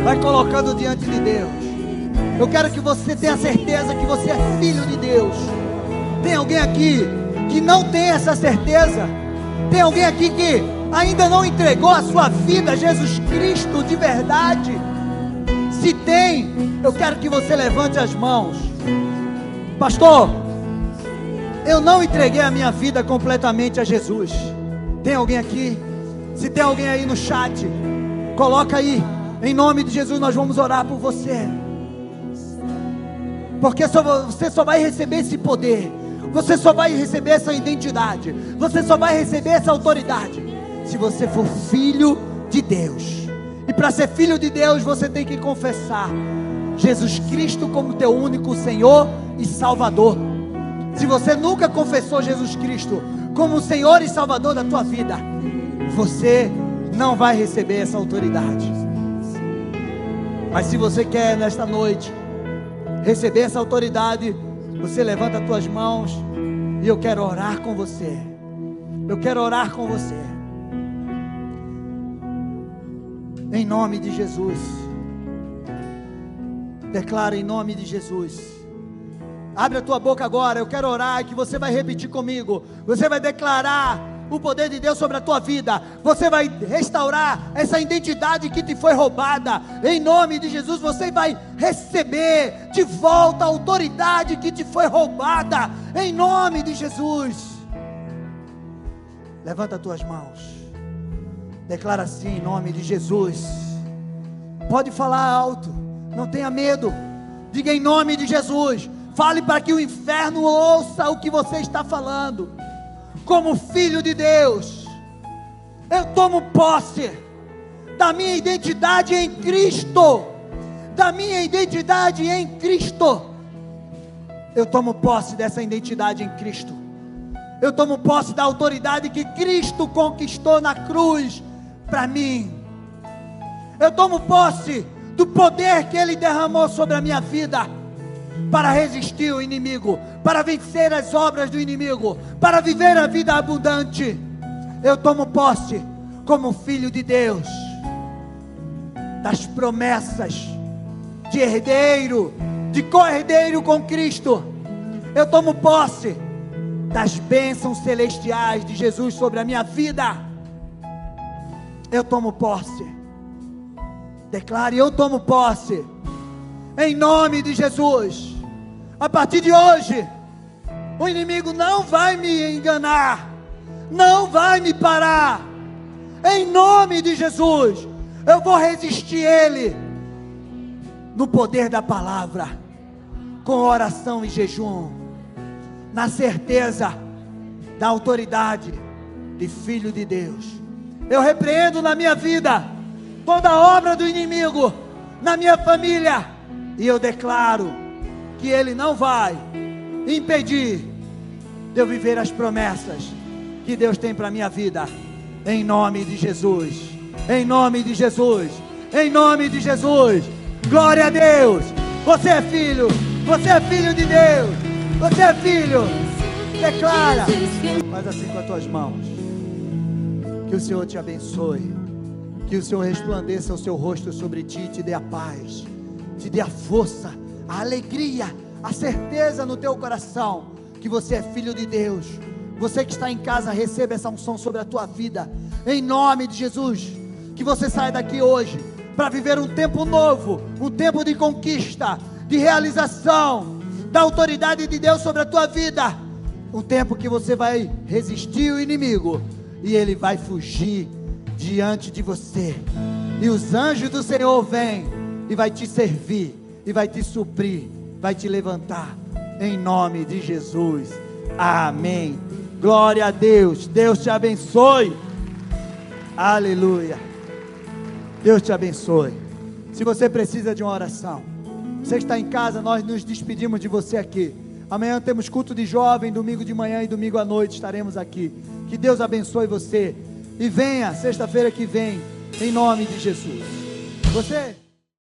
Vai colocando diante de Deus. Eu quero que você tenha certeza que você é filho de Deus. Tem alguém aqui que não tem essa certeza? Tem alguém aqui que ainda não entregou a sua vida a Jesus Cristo de verdade? Se tem, eu quero que você levante as mãos. Pastor, eu não entreguei a minha vida completamente a Jesus. Tem alguém aqui? Se tem alguém aí no chat, coloca aí. Em nome de Jesus, nós vamos orar por você. Porque só, você só vai receber esse poder. Você só vai receber essa identidade. Você só vai receber essa autoridade. Se você for filho de Deus. E para ser filho de Deus, você tem que confessar Jesus Cristo como teu único Senhor e Salvador. Se você nunca confessou Jesus Cristo como Senhor e Salvador da tua vida, você não vai receber essa autoridade. Mas se você quer nesta noite receber essa autoridade, você levanta as tuas mãos e eu quero orar com você. Eu quero orar com você. Em nome de Jesus. Declara em nome de Jesus. Abre a tua boca agora, eu quero orar que você vai repetir comigo. Você vai declarar o poder de Deus sobre a tua vida. Você vai restaurar essa identidade que te foi roubada. Em nome de Jesus, você vai receber de volta a autoridade que te foi roubada. Em nome de Jesus. Levanta as tuas mãos. Declara assim em nome de Jesus. Pode falar alto. Não tenha medo. Diga em nome de Jesus. Fale para que o inferno ouça o que você está falando. Como filho de Deus, eu tomo posse da minha identidade em Cristo. Da minha identidade em Cristo. Eu tomo posse dessa identidade em Cristo. Eu tomo posse da autoridade que Cristo conquistou na cruz para mim. Eu tomo posse do poder que Ele derramou sobre a minha vida para resistir ao inimigo, para vencer as obras do inimigo, para viver a vida abundante. Eu tomo posse como filho de Deus das promessas de herdeiro, de co-herdeiro com Cristo. Eu tomo posse das bênçãos celestiais de Jesus sobre a minha vida. Eu tomo posse. Declare, eu tomo posse. Em nome de Jesus. A partir de hoje, o inimigo não vai me enganar, não vai me parar. Em nome de Jesus, eu vou resistir ele no poder da palavra, com oração e jejum, na certeza da autoridade de filho de Deus. Eu repreendo na minha vida toda obra do inimigo, na minha família, e eu declaro que Ele não vai impedir de eu viver as promessas que Deus tem para a minha vida, em nome de Jesus, em nome de Jesus, em nome de Jesus, glória a Deus. Você é filho, você é filho de Deus, você é filho. Declara, faz assim com as tuas mãos. Que o Senhor te abençoe, Que o Senhor resplandeça o seu rosto sobre ti, te dê a paz, te dê a força, a alegria, a certeza no teu coração que você é filho de Deus. Você que está em casa, receba essa unção sobre a tua vida, em nome de Jesus. Que você saia daqui hoje para viver um tempo novo, um tempo de conquista, de realização, da autoridade de Deus sobre a tua vida. Um tempo que você vai resistir o inimigo e ele vai fugir diante de você. E os anjos do Senhor vêm e vai te servir, e vai te suprir, vai te levantar. Em nome de Jesus. Amém. Glória a Deus. Deus te abençoe. Aleluia. Deus te abençoe. Se você precisa de uma oração, você está em casa, nós nos despedimos de você aqui. Amanhã temos culto de jovem, domingo de manhã e domingo à noite estaremos aqui. Que Deus abençoe você. E venha sexta-feira que vem, em nome de Jesus. Você